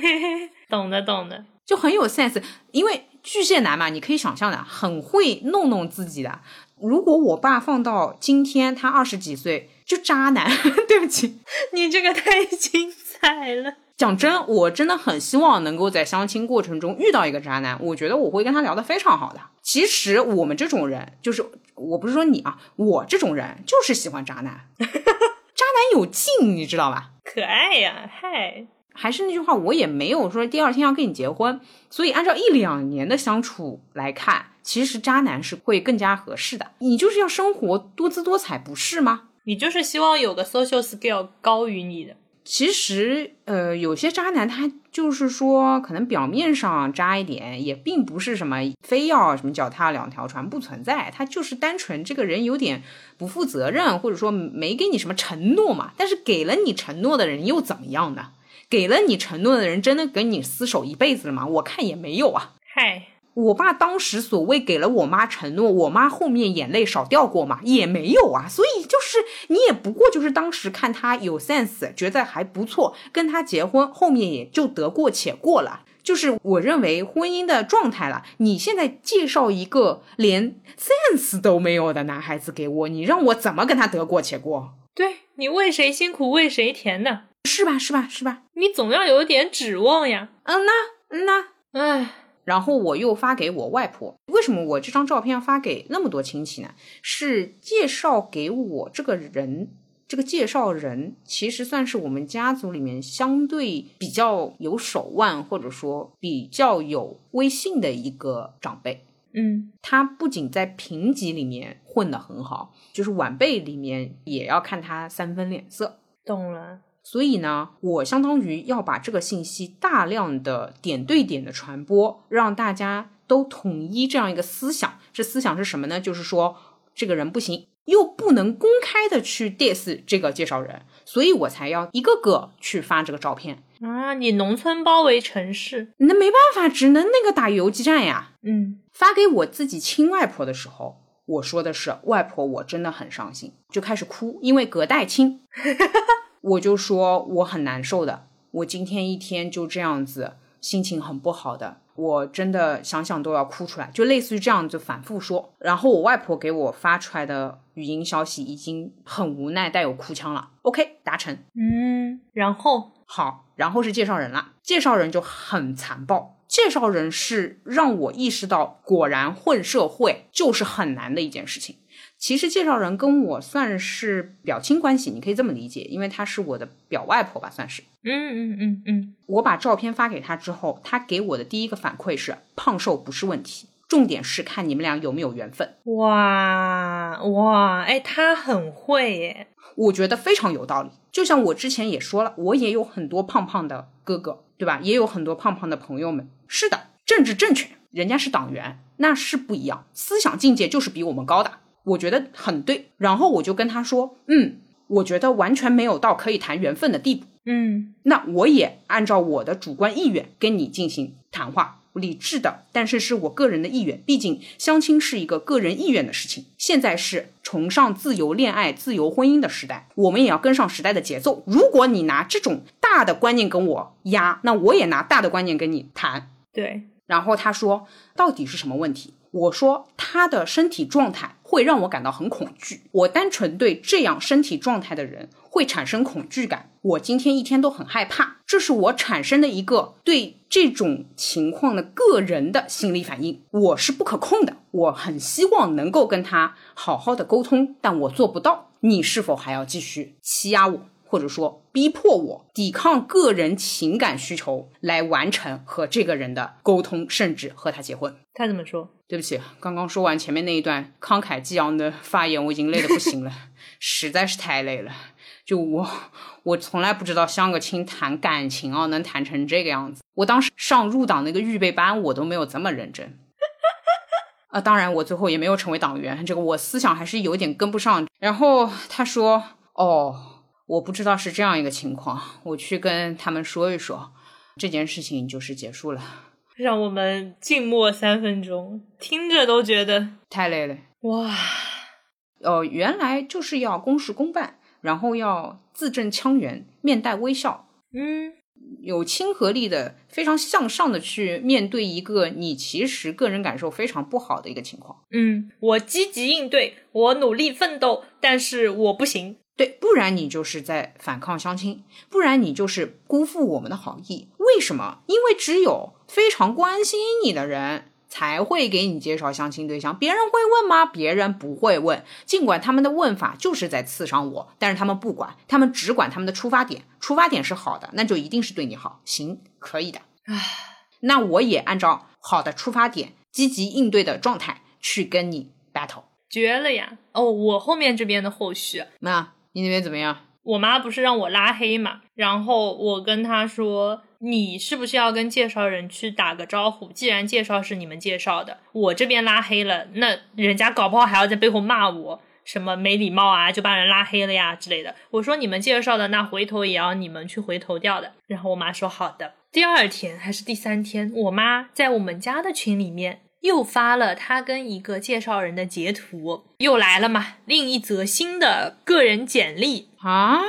懂的懂的，就很有 sense，因为巨蟹男嘛，你可以想象的，很会弄弄自己的。如果我爸放到今天，他二十几岁就渣男，对不起，你这个太精彩了。讲真，我真的很希望能够在相亲过程中遇到一个渣男，我觉得我会跟他聊得非常好的。其实我们这种人，就是我不是说你啊，我这种人就是喜欢渣男，渣男有劲，你知道吧？可爱呀，嗨。还是那句话，我也没有说第二天要跟你结婚，所以按照一两年的相处来看，其实渣男是会更加合适的。你就是要生活多姿多彩，不是吗？你就是希望有个 social skill 高于你的。其实，呃，有些渣男他就是说，可能表面上渣一点，也并不是什么非要什么脚踏两条船不存在，他就是单纯这个人有点不负责任，或者说没给你什么承诺嘛。但是给了你承诺的人又怎么样呢？给了你承诺的人真的跟你厮守一辈子了吗？我看也没有啊。嗨，我爸当时所谓给了我妈承诺，我妈后面眼泪少掉过吗？也没有啊。所以就是你也不过就是当时看他有 sense，觉得还不错，跟他结婚，后面也就得过且过了。就是我认为婚姻的状态了。你现在介绍一个连 sense 都没有的男孩子给我，你让我怎么跟他得过且过？对你为谁辛苦为谁甜呢？是吧？是吧？是吧？你总要有点指望呀。嗯呐，嗯呐，唉，然后我又发给我外婆。为什么我这张照片要发给那么多亲戚呢？是介绍给我这个人，这个介绍人其实算是我们家族里面相对比较有手腕，或者说比较有威信的一个长辈。嗯他不仅在评级里面混得很好，就是晚辈里面也要看他三分脸色。懂了。所以呢，我相当于要把这个信息大量的点对点的传播，让大家都统一这样一个思想。这思想是什么呢？就是说这个人不行，又不能公开的去 diss 这个介绍人，所以我才要一个个去发这个照片。啊，你农村包围城市，那没办法，只能那个打游击战呀。嗯发给我自己亲外婆的时候，我说的是外婆，我真的很伤心，就开始哭，因为隔代亲，我就说我很难受的，我今天一天就这样子，心情很不好的，我真的想想都要哭出来，就类似于这样就反复说。然后我外婆给我发出来的语音消息已经很无奈，带有哭腔了。OK，达成。嗯，然后好，然后是介绍人了，介绍人就很残暴。介绍人是让我意识到，果然混社会就是很难的一件事情。其实介绍人跟我算是表亲关系，你可以这么理解，因为她是我的表外婆吧，算是。嗯嗯嗯嗯，我把照片发给他之后，他给我的第一个反馈是胖瘦不是问题，重点是看你们俩有没有缘分。哇哇，哎，他很会耶。我觉得非常有道理。就像我之前也说了，我也有很多胖胖的哥哥，对吧？也有很多胖胖的朋友们。是的，政治正确，人家是党员，那是不一样，思想境界就是比我们高的，我觉得很对。然后我就跟他说，嗯，我觉得完全没有到可以谈缘分的地步。嗯那我也按照我的主观意愿跟你进行谈话，理智的，但是是我个人的意愿。毕竟相亲是一个个人意愿的事情。现在是崇尚自由恋爱、自由婚姻的时代，我们也要跟上时代的节奏。如果你拿这种大的观念跟我压，那我也拿大的观念跟你谈。对，然后他说到底是什么问题？我说他的身体状态会让我感到很恐惧，我单纯对这样身体状态的人会产生恐惧感。我今天一天都很害怕，这是我产生的一个对这种情况的个人的心理反应，我是不可控的。我很希望能够跟他好好的沟通，但我做不到。你是否还要继续欺压我？或者说逼迫我抵抗个人情感需求，来完成和这个人的沟通，甚至和他结婚。他怎么说？对不起，刚刚说完前面那一段慷慨激昂的发言，我已经累得不行了，实在是太累了。就我，我从来不知道相个亲谈感情啊，能谈成这个样子。我当时上入党那个预备班，我都没有这么认真。啊，当然我最后也没有成为党员，这个我思想还是有点跟不上。然后他说：“哦，我不知道是这样一个情况，我去跟他们说一说，这件事情就是结束了。”让我们静默三分钟，听着都觉得太累了。哇，哦，原来就是要公事公办，然后要字正腔圆，面带微笑，嗯有亲和力的，非常向上的去面对一个你其实个人感受非常不好的一个情况。嗯，我积极应对，我努力奋斗，但是我不行。对，不然你就是在反抗相亲，不然你就是辜负我们的好意。为什么？因为只有非常关心你的人才会给你介绍相亲对象，别人会问吗？别人不会问。尽管他们的问法就是在刺伤我，但是他们不管，他们只管他们的出发点。出发点是好的，那就一定是对你好。行，可以的。唉，那我也按照好的出发点、积极应对的状态去跟你 battle。绝了呀！哦，我后面这边的后续，那你那边怎么样？我妈不是让我拉黑嘛，然后我跟她说，你是不是要跟介绍人去打个招呼？既然介绍是你们介绍的，我这边拉黑了，那人家搞不好还要在背后骂我。什么没礼貌啊，就把人拉黑了呀之类的。我说你们介绍的，那回头也要你们去回头掉的。然后我妈说好的。第二天还是第三天，我妈在我们家的群里面又发了他跟一个介绍人的截图，又来了嘛，另一则新的个人简历啊。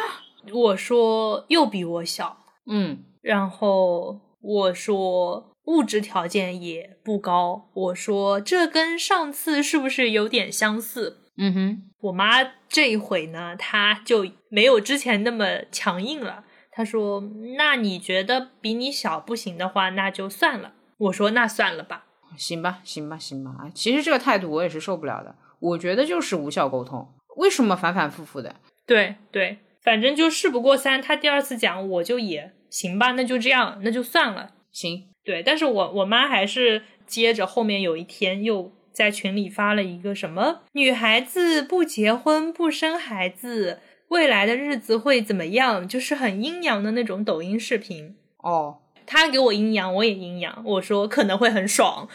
我说又比我小，嗯，然后我说物质条件也不高，我说这跟上次是不是有点相似？嗯哼，我妈这一回呢，她就没有之前那么强硬了。她说：“那你觉得比你小不行的话，那就算了。”我说：“那算了吧。”行吧，行吧，行吧。啊，其实这个态度我也是受不了的。我觉得就是无效沟通，为什么反反复复的？对对，反正就事不过三。他第二次讲，我就也行吧，那就这样，那就算了。行，对。但是我我妈还是接着后面有一天又在群里发了一个什么女孩子不结婚不生孩子，未来的日子会怎么样？就是很阴阳的那种抖音视频。哦。他给我阴阳，我也阴阳。我说可能会很爽，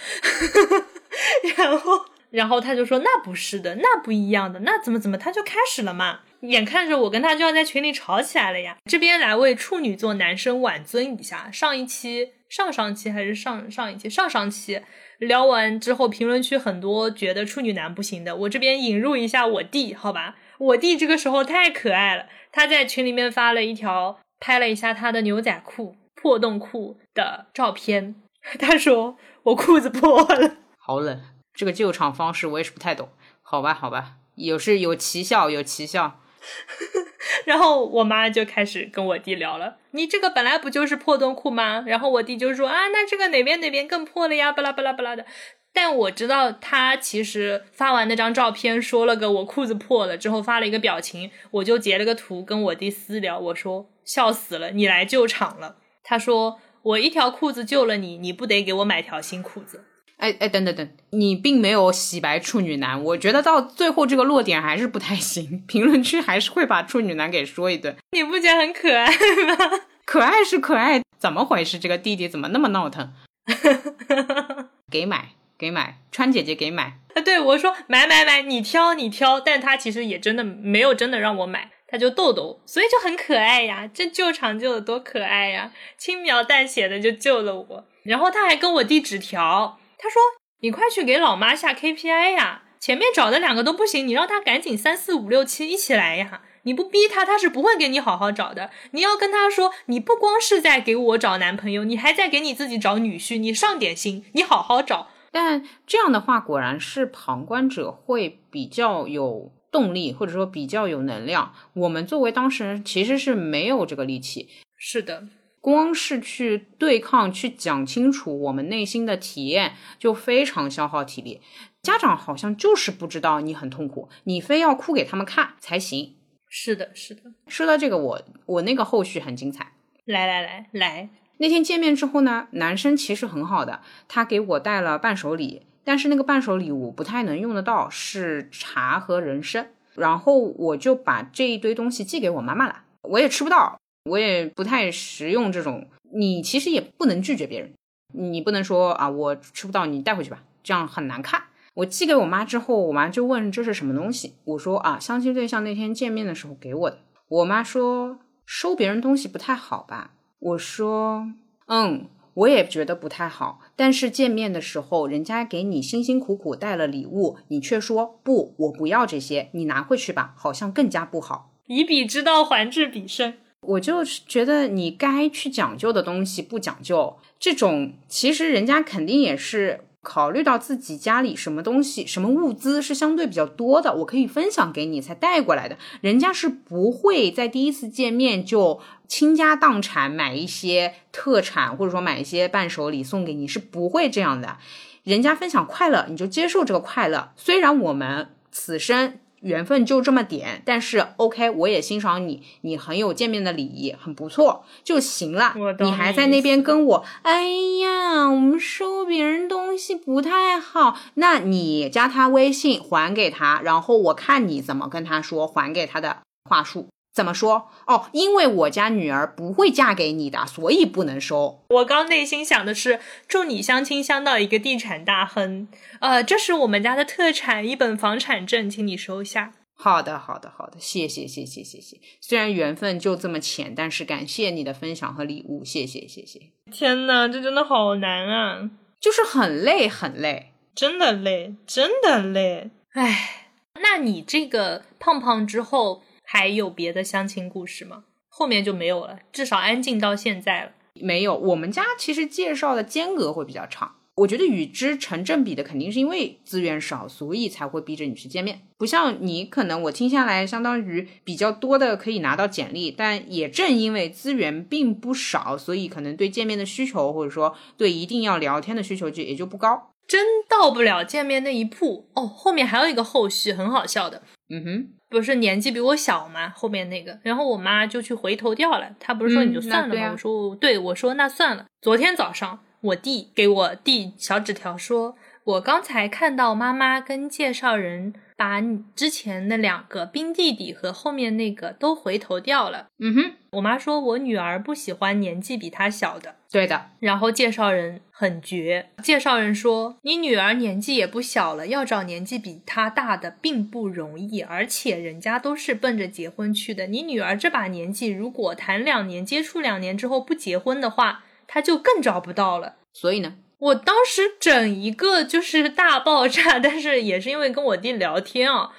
然后，然后他就说那不是的，那不一样的，那怎么怎么，他就开始了嘛。眼看着我跟他就要在群里吵起来了呀。这边来为处女座男生挽尊一下。上一期、上上期还是上上一期、上上期聊完之后，评论区很多觉得处女男不行的。我这边引入一下我弟，好吧？我弟这个时候太可爱了，他在群里面发了一条，拍了一下他的牛仔裤。破洞裤的照片，他说我裤子破了，好冷。这个救场方式我也是不太懂。好吧，好吧，有是有奇效，有奇效。然后我妈就开始跟我弟聊了，你这个本来不就是破洞裤吗？然后我弟就说啊，那这个哪边哪边更破了呀？巴拉巴拉巴拉的。但我知道他其实发完那张照片，说了个我裤子破了之后发了一个表情，我就截了个图跟我弟私聊，我说笑死了，你来救场了。他说：“我一条裤子救了你，你不得给我买条新裤子？”哎哎，等等等，你并没有洗白处女男，我觉得到最后这个落点还是不太行，评论区还是会把处女男给说一顿。你不觉得很可爱吗？可爱是可爱，怎么回事？这个弟弟怎么那么闹腾？给买给买，川姐姐给买啊！对我说买买买，你挑你挑，但他其实也真的没有真的让我买。他就豆豆，所以就很可爱呀。这救场救的多可爱呀，轻描淡写的就救了我。然后他还跟我递纸条，他说：“你快去给老妈下 KPI 呀，前面找的两个都不行，你让他赶紧三四五六七一起来呀。你不逼他，他是不会给你好好找的。你要跟他说，你不光是在给我找男朋友，你还在给你自己找女婿。你上点心，你好好找。但这样的话，果然是旁观者会比较有。”动力或者说比较有能量，我们作为当事人其实是没有这个力气。是的，光是去对抗、去讲清楚我们内心的体验，就非常消耗体力。家长好像就是不知道你很痛苦，你非要哭给他们看才行。是的，是的。说到这个，我我那个后续很精彩。来来来来，那天见面之后呢，男生其实很好的，他给我带了伴手礼。但是那个伴手礼物不太能用得到，是茶和人参。然后我就把这一堆东西寄给我妈妈了。我也吃不到，我也不太实用这种。你其实也不能拒绝别人，你不能说啊，我吃不到，你带回去吧，这样很难看。我寄给我妈之后，我妈就问这是什么东西。我说啊，相亲对象那天见面的时候给我的。我妈说收别人东西不太好吧？我说嗯。我也觉得不太好，但是见面的时候，人家给你辛辛苦苦带了礼物，你却说不，我不要这些，你拿回去吧，好像更加不好。以彼之道还治彼身，我就觉得你该去讲究的东西不讲究，这种其实人家肯定也是。考虑到自己家里什么东西、什么物资是相对比较多的，我可以分享给你才带过来的。人家是不会在第一次见面就倾家荡产买一些特产，或者说买一些伴手礼送给你，是不会这样的。人家分享快乐，你就接受这个快乐。虽然我们此生。缘分就这么点，但是 OK，我也欣赏你，你很有见面的礼仪，很不错就行了。你还在那边跟我，哎呀，我们收别人东西不太好，那你加他微信还给他，然后我看你怎么跟他说还给他的话术。怎么说？哦，因为我家女儿不会嫁给你的，所以不能收。我刚内心想的是，祝你相亲相到一个地产大亨。呃，这是我们家的特产，一本房产证，请你收下。好的，好的，好的，谢谢，谢谢，谢谢。虽然缘分就这么浅，但是感谢你的分享和礼物，谢谢，谢谢。天呐，这真的好难啊！就是很累，很累。真的累，真的累。唉，那你这个胖胖之后还有别的相亲故事吗？后面就没有了，至少安静到现在了。没有，我们家其实介绍的间隔会比较长。我觉得与之成正比的，肯定是因为资源少，所以才会逼着你去见面。不像你，可能我听下来，相当于比较多的可以拿到简历，但也正因为资源并不少，所以可能对见面的需求，或者说对一定要聊天的需求就也就不高。真到不了见面那一步哦。后面还有一个后续，很好笑的。嗯哼，不是年纪比我小嘛，后面那个，然后我妈就去回头掉了。她不是说你就算了吗？我说对，我说那算了。昨天早上。我弟给我递小纸条说：“我刚才看到妈妈跟介绍人把你之前那两个冰弟弟和后面那个都回头掉了。”嗯哼，我妈说我女儿不喜欢年纪比她小的。对的。然后介绍人很绝，介绍人说：“你女儿年纪也不小了，要找年纪比她大的并不容易，而且人家都是奔着结婚去的。你女儿这把年纪，如果谈两年、接触两年之后不结婚的话。”她就更找不到了，所以呢，我当时整一个就是大爆炸，但是也是因为跟我弟聊天啊，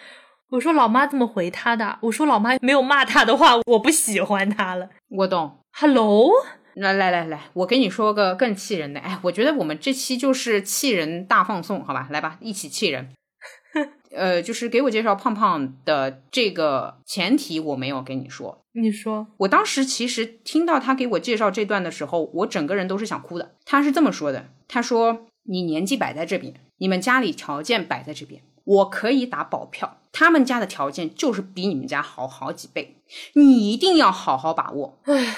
我说老妈怎么回他的？我说老妈没有骂他的话，我不喜欢他了。我懂，Hello，来来来来，我给你说个更气人的，哎，我觉得我们这期就是气人大放送，好吧，来吧，一起气人。呃，就是给我介绍胖胖的这个前提，我没有跟你说。你说，我当时其实听到他给我介绍这段的时候，我整个人都是想哭的。他是这么说的：“他说你年纪摆在这边，你们家里条件摆在这边，我可以打保票，他们家的条件就是比你们家好好几倍，你一定要好好把握。”唉，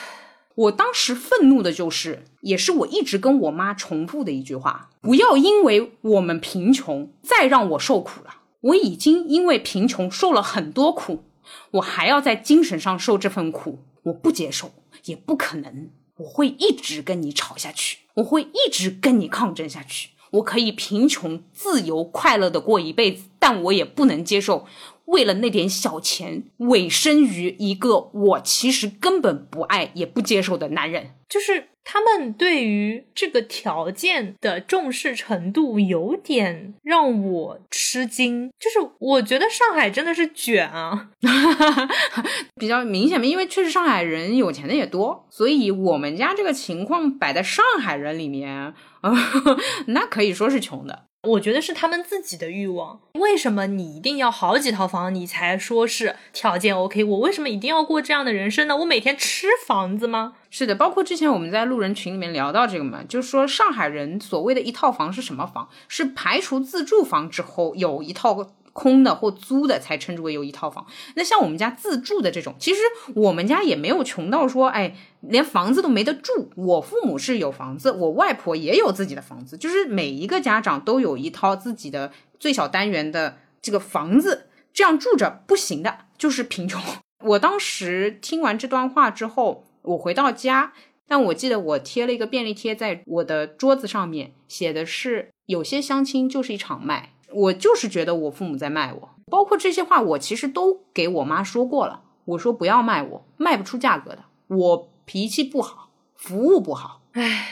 我当时愤怒的就是，也是我一直跟我妈重复的一句话：不要因为我们贫穷，再让我受苦了。我已经因为贫穷受了很多苦，我还要在精神上受这份苦，我不接受，也不可能。我会一直跟你吵下去，我会一直跟你抗争下去。我可以贫穷、自由、快乐的过一辈子，但我也不能接受为了那点小钱委身于一个我其实根本不爱也不接受的男人，就是。他们对于这个条件的重视程度有点让我吃惊，就是我觉得上海真的是卷啊，比较明显嘛，因为确实上海人有钱的也多，所以我们家这个情况摆在上海人里面，那可以说是穷的。我觉得是他们自己的欲望。为什么你一定要好几套房，你才说是条件 OK？我为什么一定要过这样的人生呢？我每天吃房子吗？是的，包括之前我们在路人群里面聊到这个嘛，就是说上海人所谓的一套房是什么房？是排除自住房之后有一套。空的或租的才称之为有一套房。那像我们家自住的这种，其实我们家也没有穷到说，哎，连房子都没得住。我父母是有房子，我外婆也有自己的房子，就是每一个家长都有一套自己的最小单元的这个房子，这样住着不行的，就是贫穷。我当时听完这段话之后，我回到家，但我记得我贴了一个便利贴在我的桌子上面，写的是有些相亲就是一场卖。我就是觉得我父母在卖我，包括这些话，我其实都给我妈说过了。我说不要卖我，卖不出价格的。我脾气不好，服务不好，唉，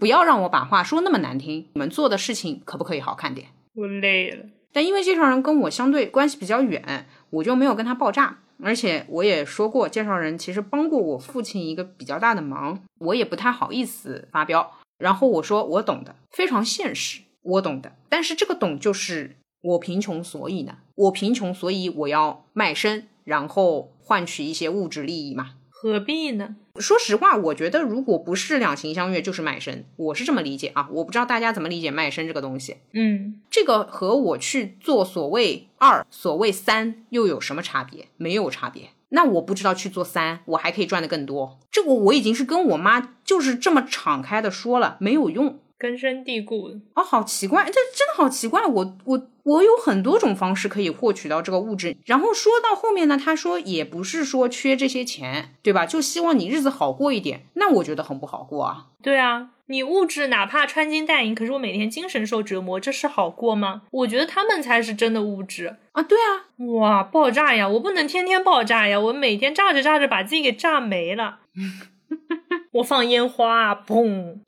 不要让我把话说那么难听。你们做的事情可不可以好看点？我累了。但因为介绍人跟我相对关系比较远，我就没有跟他爆炸。而且我也说过，介绍人其实帮过我父亲一个比较大的忙，我也不太好意思发飙。然后我说我懂的，非常现实。我懂的，但是这个懂就是我贫穷，所以呢，我贫穷，所以我要卖身，然后换取一些物质利益嘛？何必呢？说实话，我觉得如果不是两情相悦，就是卖身，我是这么理解啊。我不知道大家怎么理解卖身这个东西。嗯，这个和我去做所谓二、所谓三又有什么差别？没有差别。那我不知道去做三，我还可以赚的更多。这个我已经是跟我妈就是这么敞开的说了，没有用。根深蒂固哦，好奇怪，这真的好奇怪。我我我有很多种方式可以获取到这个物质。然后说到后面呢，他说也不是说缺这些钱，对吧？就希望你日子好过一点。那我觉得很不好过啊。对啊，你物质哪怕穿金戴银，可是我每天精神受折磨，这是好过吗？我觉得他们才是真的物质啊。对啊，哇，爆炸呀！我不能天天爆炸呀，我每天炸着炸着把自己给炸没了。我放烟花，砰！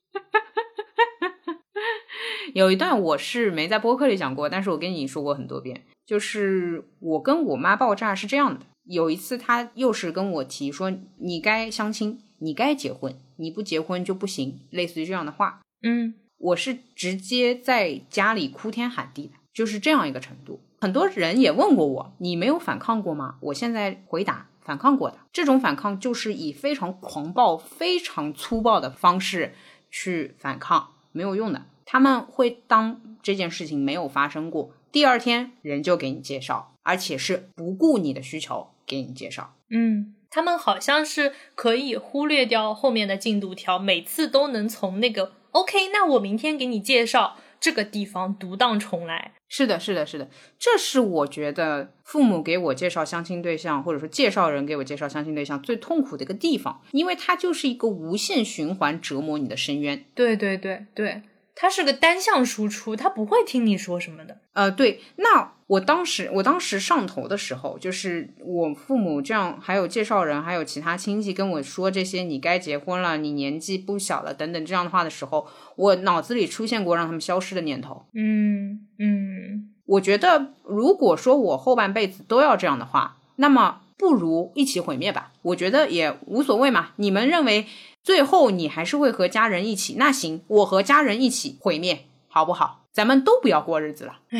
有一段我是没在播客里讲过，但是我跟你说过很多遍，就是我跟我妈爆炸是这样的。有一次，她又是跟我提说，你该相亲，你该结婚，你不结婚就不行，类似于这样的话。嗯，我是直接在家里哭天喊地的，就是这样一个程度。很多人也问过我，你没有反抗过吗？我现在回答，反抗过的。这种反抗就是以非常狂暴、非常粗暴的方式去反抗，没有用的。他们会当这件事情没有发生过，第二天人就给你介绍，而且是不顾你的需求给你介绍。嗯，他们好像是可以忽略掉后面的进度条，每次都能从那个 OK，那我明天给你介绍这个地方独当重来。是的，是的，是的，这是我觉得父母给我介绍相亲对象，或者说介绍人给我介绍相亲对象最痛苦的一个地方，因为它就是一个无限循环折磨你的深渊。对对对对，它是个单向输出，他不会听你说什么的。呃，对，那我当时我当时上头的时候，就是我父母这样，还有介绍人，还有其他亲戚跟我说这些，你该结婚了，你年纪不小了，等等这样的话的时候，我脑子里出现过让他们消失的念头。嗯嗯，我觉得，如果说我后半辈子都要这样的话，那么不如一起毁灭吧。我觉得也无所谓嘛。你们认为最后你还是会和家人一起，那行，我和家人一起毁灭，好不好？咱们都不要过日子了。唉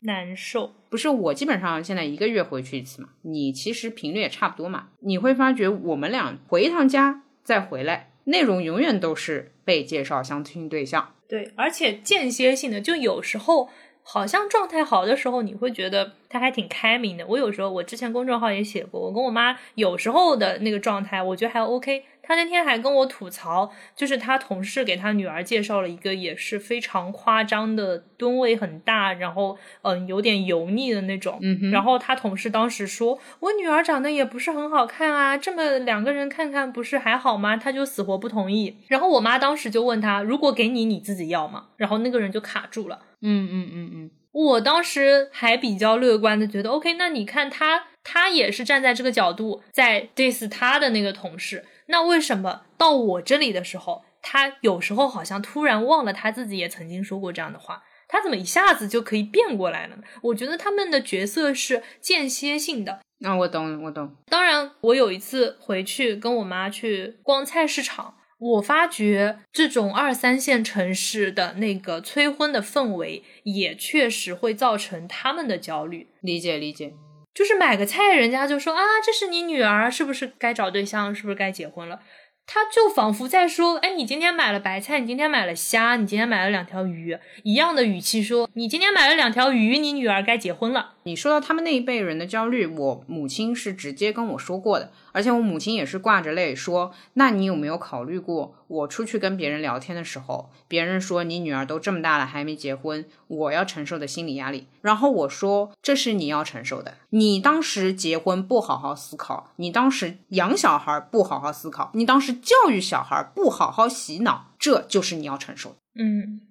难受。不是我基本上现在一个月回去一次嘛，你其实频率也差不多嘛。你会发觉我们俩回一趟家再回来，内容永远都是被介绍相亲对象。对，而且间歇性的，就有时候好像状态好的时候，你会觉得他还挺开明的。我有时候，我之前公众号也写过，我跟我妈有时候的那个状态，我觉得还 OK。他那天还跟我吐槽，就是他同事给他女儿介绍了一个也是非常夸张的吨位很大，然后嗯有点油腻的那种。嗯哼然后他同事当时说：“我女儿长得也不是很好看啊，这么两个人看看不是还好吗？”他就死活不同意。然后我妈当时就问他：“如果给你，你自己要吗？”然后那个人就卡住了。嗯嗯嗯嗯，我当时还比较乐观的觉得，OK，那你看他，他也是站在这个角度在 diss 他的那个同事，那为什么到我这里的时候，他有时候好像突然忘了他自己也曾经说过这样的话，他怎么一下子就可以变过来了呢？我觉得他们的角色是间歇性的。那、我懂，我懂。当然，我有一次回去跟我妈去逛菜市场，我发觉这种二三线城市的那个催婚的氛围，也确实会造成他们的焦虑。理解理解。就是买个菜，人家就说啊，这是你女儿，是不是该找对象，是不是该结婚了？他就仿佛在说，哎，你今天买了白菜，你今天买了虾，你今天买了两条鱼，一样的语气说，你今天买了两条鱼，你女儿该结婚了。你说到他们那一辈人的焦虑，我母亲是直接跟我说过的，而且我母亲也是挂着泪说：“那你有没有考虑过，我出去跟别人聊天的时候，别人说你女儿都这么大了还没结婚，我要承受的心理压力？”然后我说：“这是你要承受的，你当时结婚不好好思考，你当时养小孩不好好思考，你当时教育小孩不好好洗脑，这就是你要承受的。”嗯，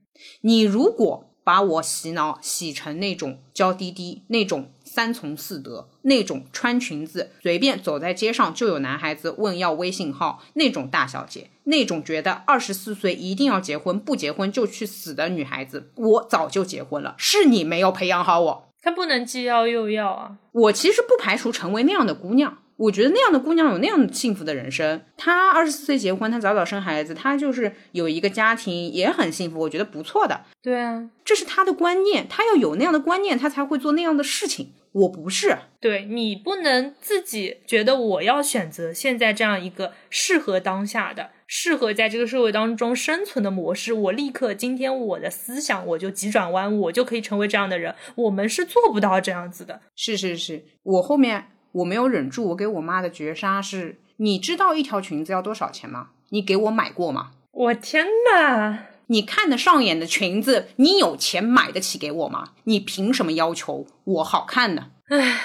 你如果把我洗脑洗成那种娇滴滴、那种三从四德、那种穿裙子随便走在街上就有男孩子问要微信号那种大小姐，那种觉得二十四岁一定要结婚，不结婚就去死的女孩子，我早就结婚了，是你没有培养好我。她不能既要又要啊。我其实不排除成为那样的姑娘，我觉得那样的姑娘有那样幸福的人生。她二十四岁结婚，她早早生孩子，她就是有一个家庭，也很幸福，我觉得不错的。对啊，这是她的观念，她要有那样的观念，她才会做那样的事情。我不是，对你不能自己觉得我要选择现在这样一个适合当下的、适合在这个社会当中生存的模式，我立刻今天我的思想我就急转弯，我就可以成为这样的人。我们是做不到这样子的。是是是，我后面我没有忍住，我给我妈的绝杀是：你知道一条裙子要多少钱吗？你给我买过吗？我天呐！你看得上眼的裙子，你有钱买得起给我吗？你凭什么要求我好看呢？唉，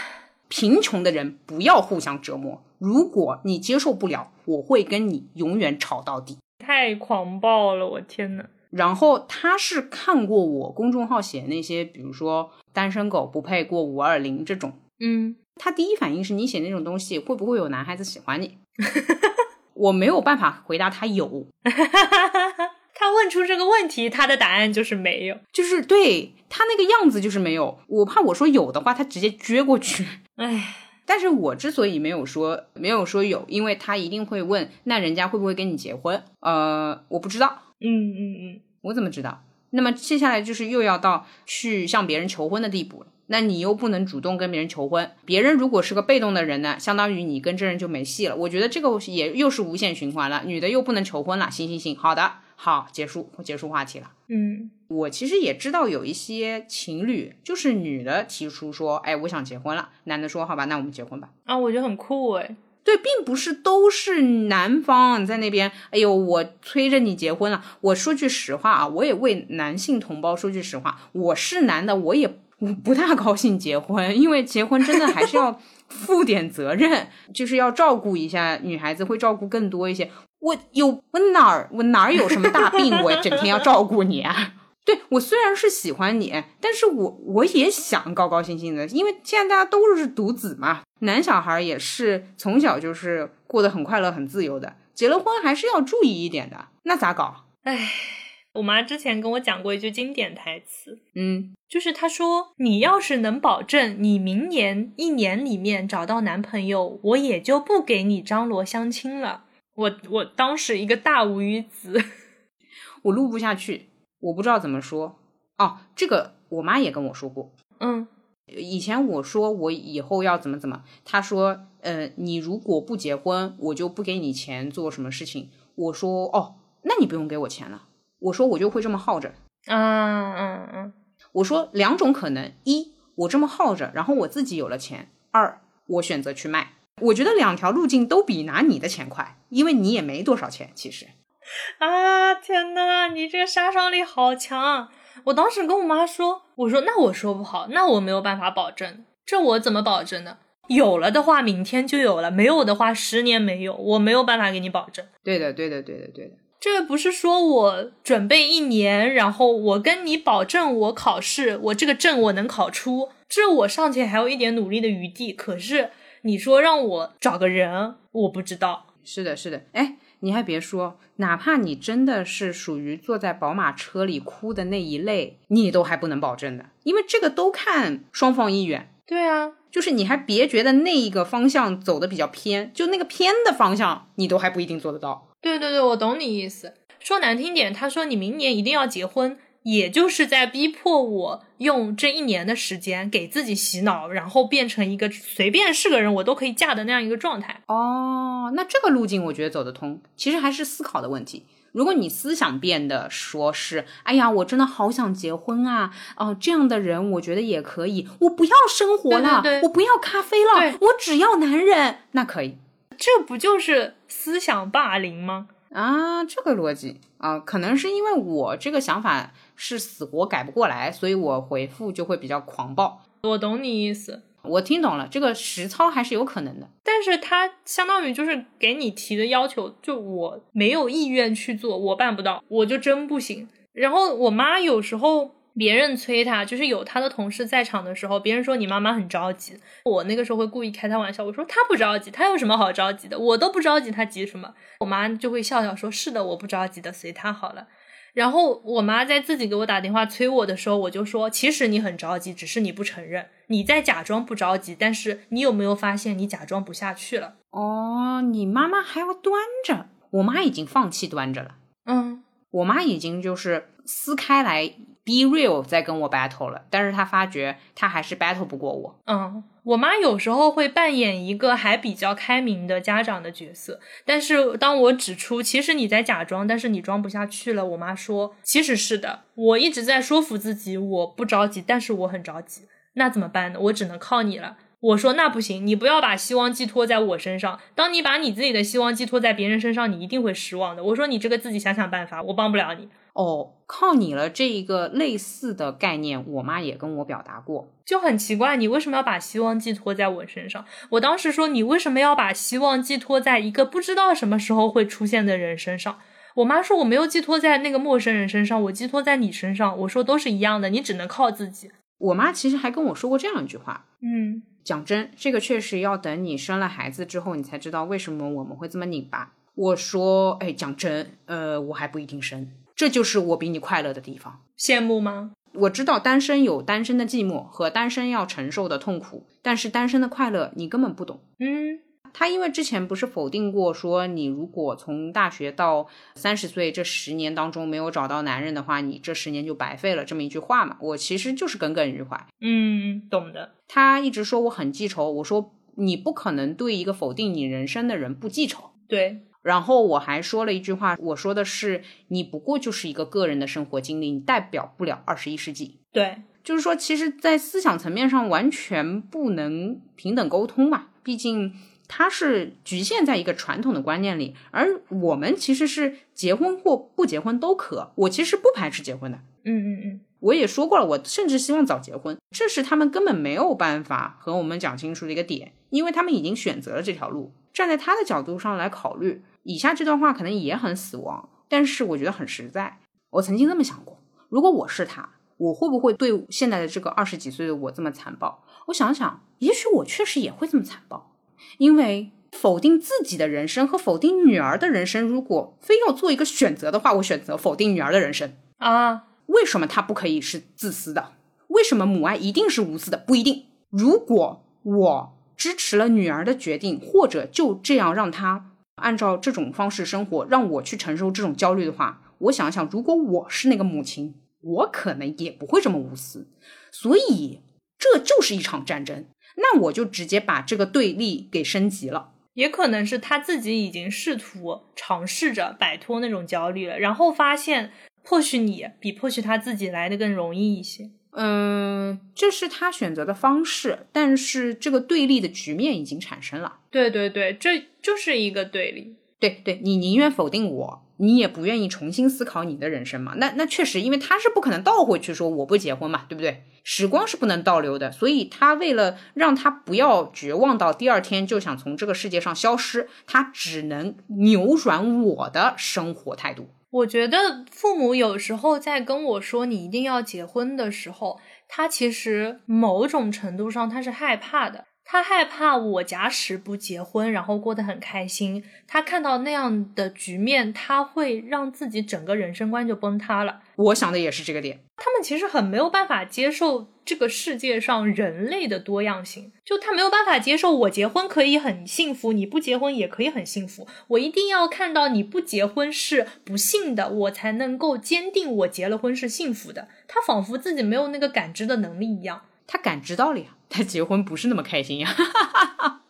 贫穷的人不要互相折磨。如果你接受不了，我会跟你永远吵到底。太狂暴了！我天呐。然后他是看过我公众号写那些，比如说单身狗不配过五二零这种，嗯，他第一反应是你写那种东西会不会有男孩子喜欢你？我没有办法回答他有，他问出这个问题，他的答案就是没有。就是对他那个样子就是没有。我怕我说有的话，他直接撅过去。唉，但是我之所以没有说没有说有，因为他一定会问，那人家会不会跟你结婚？呃，我不知道，嗯嗯嗯，我怎么知道？那么接下来就是又要到去向别人求婚的地步了。那你又不能主动跟别人求婚，别人如果是个被动的人呢，相当于你跟这人就没戏了。我觉得这个也又是无限循环了。女的又不能求婚了，行行行，好的，好，结束我，结束话题了。嗯，我其实也知道有一些情侣，就是女的提出说，哎，我想结婚了，男的说，好吧，那我们结婚吧。啊，我觉得很酷哎。对，并不是都是男方在那边，哎呦，我催着你结婚了。我说句实话啊，我也为男性同胞说句实话，我是男的，我也。我不大高兴结婚，因为结婚真的还是要 负点责任，就是要照顾一下女孩子，会照顾更多一些。我有我哪儿我哪儿有什么大病，我整天要照顾你啊？对我虽然是喜欢你，但是我我也想高高兴兴的，因为现在大家都是独子嘛，男小孩也是从小就是过得很快乐、很自由的，结了婚还是要注意一点的，那咋搞？唉。我妈之前跟我讲过一句经典台词，嗯，就是她说：“你要是能保证你明年一年里面找到男朋友，我也就不给你张罗相亲了。”我我当时一个大无语子，我录不下去，我不知道怎么说。哦，这个我妈也跟我说过，嗯，以前我说我以后要怎么怎么，她说：“呃，你如果不结婚，我就不给你钱做什么事情。”我说：“哦，那你不用给我钱了。”我说我就会这么耗着，嗯嗯嗯。我说两种可能：一，我这么耗着，然后我自己有了钱；二，我选择去卖。我觉得两条路径都比拿你的钱快，因为你也没多少钱。其实，啊天呐，你这个杀伤力好强！我当时跟我妈说，我说那我说不好，那我没有办法保证，这我怎么保证呢？有了的话，明天就有了；没有的话，十年没有，我没有办法给你保证。对的，对的，对的，对的。这个不是说我准备一年，然后我跟你保证我考试，我这个证我能考出，这我尚且还有一点努力的余地。可是你说让我找个人，我不知道。是的，是的，哎，你还别说，哪怕你真的是属于坐在宝马车里哭的那一类，你都还不能保证的，因为这个都看双方意愿。对啊，就是你还别觉得那一个方向走的比较偏，就那个偏的方向，你都还不一定做得到。对对对，我懂你意思。说难听点，他说你明年一定要结婚，也就是在逼迫我用这一年的时间给自己洗脑，然后变成一个随便是个人我都可以嫁的那样一个状态。哦，那这个路径我觉得走得通。其实还是思考的问题。如果你思想变得说是，哎呀，我真的好想结婚啊，哦，这样的人我觉得也可以。我不要生活了，我不要咖啡了，我只要男人，那可以。这不就是思想霸凌吗？啊，这个逻辑啊，可能是因为我这个想法是死活改不过来，所以我回复就会比较狂暴。我懂你意思，我听懂了，这个实操还是有可能的。但是他相当于就是给你提的要求，就我没有意愿去做，我办不到，我就真不行。然后我妈有时候。别人催他，就是有他的同事在场的时候，别人说你妈妈很着急，我那个时候会故意开他玩笑，我说他不着急，他有什么好着急的？我都不着急，他急什么？我妈就会笑笑说：“是的，我不着急的，随他好了。”然后我妈在自己给我打电话催我的时候，我就说：“其实你很着急，只是你不承认，你在假装不着急，但是你有没有发现你假装不下去了？”哦，你妈妈还要端着，我妈已经放弃端着了。嗯，我妈已经就是撕开来。Be real 在跟我 battle 了，但是她发觉她还是 battle 不过我。嗯，我妈有时候会扮演一个还比较开明的家长的角色，但是当我指出其实你在假装，但是你装不下去了，我妈说其实是的，我一直在说服自己我不着急，但是我很着急，那怎么办呢？我只能靠你了。我说那不行，你不要把希望寄托在我身上，当你把你自己的希望寄托在别人身上，你一定会失望的。我说你这个自己想想办法，我帮不了你。哦，靠你了！这一个类似的概念，我妈也跟我表达过，就很奇怪，你为什么要把希望寄托在我身上？我当时说，你为什么要把希望寄托在一个不知道什么时候会出现的人身上？我妈说，我没有寄托在那个陌生人身上，我寄托在你身上。我说，都是一样的，你只能靠自己。我妈其实还跟我说过这样一句话，嗯，讲真，这个确实要等你生了孩子之后，你才知道为什么我们会这么拧巴。我说，哎，讲真，呃，我还不一定生。这就是我比你快乐的地方。羡慕吗？我知道单身有单身的寂寞和单身要承受的痛苦，但是单身的快乐你根本不懂。嗯，他因为之前不是否定过说，你如果从大学到三十岁这十年当中没有找到男人的话，你这十年就白费了这么一句话嘛。我其实就是耿耿于怀。嗯，懂的。他一直说我很记仇，我说你不可能对一个否定你人生的人不记仇。对，然后我还说了一句话，我说的是你不过就是一个个人的生活经历，你代表不了二十一世纪。对，就是说，其实，在思想层面上完全不能平等沟通嘛。毕竟它是局限在一个传统的观念里，而我们其实是结婚或不结婚都可。我其实不排斥结婚的，嗯嗯嗯，我也说过了，我甚至希望早结婚。这是他们根本没有办法和我们讲清楚的一个点，因为他们已经选择了这条路。站在他的角度上来考虑，以下这段话可能也很死亡，但是我觉得很实在。我曾经这么想过，如果我是他。我会不会对现在的这个二十几岁的我这么残暴？我想想，也许我确实也会这么残暴，因为否定自己的人生和否定女儿的人生，如果非要做一个选择的话，我选择否定女儿的人生啊。为什么她不可以是自私的？为什么母爱一定是无私的？不一定。如果我支持了女儿的决定，或者就这样让她按照这种方式生活，让我去承受这种焦虑的话，我想想，如果我是那个母亲。我可能也不会这么无私，所以这就是一场战争。那我就直接把这个对立给升级了。也可能是他自己已经试图尝试着摆脱那种焦虑了，然后发现或许你比或许他自己来的更容易一些。嗯，这是他选择的方式，但是这个对立的局面已经产生了。对对对，这就是一个对立。对对，你宁愿否定我。你也不愿意重新思考你的人生嘛？那那确实，因为他是不可能倒回去说我不结婚嘛，对不对？时光是不能倒流的，所以他为了让他不要绝望到第二天就想从这个世界上消失，他只能扭转我的生活态度。我觉得父母有时候在跟我说你一定要结婚的时候，他其实某种程度上他是害怕的。他害怕我假使不结婚，然后过得很开心。他看到那样的局面，他会让自己整个人生观就崩塌了。我想的也是这个点。他们其实很没有办法接受这个世界上人类的多样性，就他没有办法接受我结婚可以很幸福，你不结婚也可以很幸福。我一定要看到你不结婚是不幸的，我才能够坚定我结了婚是幸福的。他仿佛自己没有那个感知的能力一样。他感知到了呀。他结婚不是那么开心呀，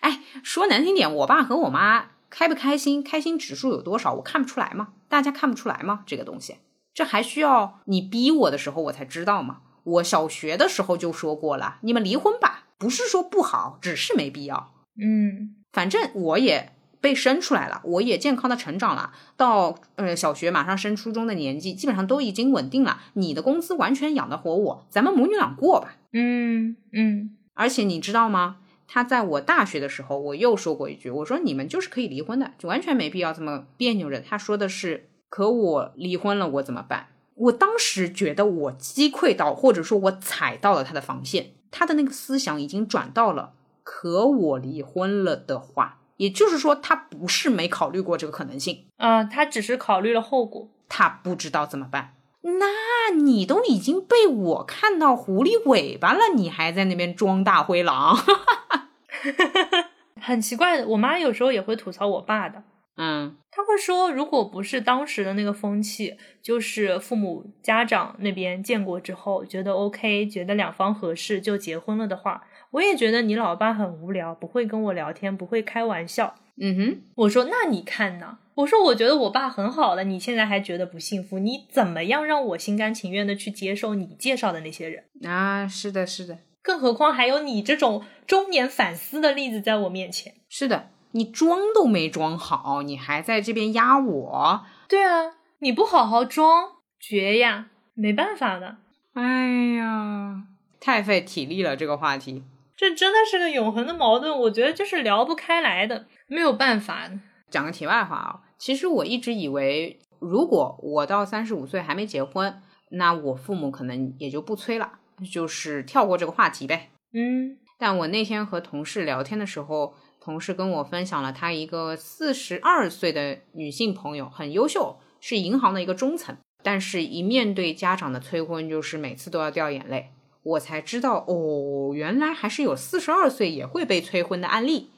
哎，说难听点，我爸和我妈开不开心，开心指数有多少，我看不出来吗？大家看不出来吗？这个东西，这还需要你逼我的时候我才知道吗？我小学的时候就说过了，你们离婚吧，不是说不好，只是没必要。嗯，反正我也。被生出来了，我也健康的成长了，到呃小学马上升初中的年纪，基本上都已经稳定了。你的工资完全养得活我，咱们母女俩过吧。嗯嗯。而且你知道吗？他在我大学的时候，我又说过一句，我说你们就是可以离婚的，就完全没必要这么别扭着。他说的是，可我离婚了，我怎么办？我当时觉得我击溃到，或者说我踩到了他的防线，他的那个思想已经转到了，可我离婚了的话。也就是说，他不是没考虑过这个可能性啊，他只是考虑了后果，他不知道怎么办。那你都已经被我看到狐狸尾巴了，你还在那边装大灰狼，很奇怪的。我妈有时候也会吐槽我爸的，嗯，他会说，如果不是当时的那个风气，就是父母家长那边见过之后觉得 OK，觉得两方合适就结婚了的话。我也觉得你老爸很无聊，不会跟我聊天，不会开玩笑。嗯哼，我说那你看呢？我说我觉得我爸很好了，你现在还觉得不幸福？你怎么样让我心甘情愿的去接受你介绍的那些人啊？是的，是的。更何况还有你这种中年反思的例子在我面前。是的，你装都没装好，你还在这边压我。对啊，你不好好装，绝呀！没办法的。哎呀，太费体力了，这个话题。这真的是个永恒的矛盾，我觉得就是聊不开来的，没有办法。讲个题外话啊，其实我一直以为，如果我到三十五岁还没结婚，那我父母可能也就不催了，就是跳过这个话题呗。嗯，但我那天和同事聊天的时候，同事跟我分享了他一个四十二岁的女性朋友，很优秀，是银行的一个中层，但是一面对家长的催婚，就是每次都要掉眼泪。我才知道哦，原来还是有四十二岁也会被催婚的案例。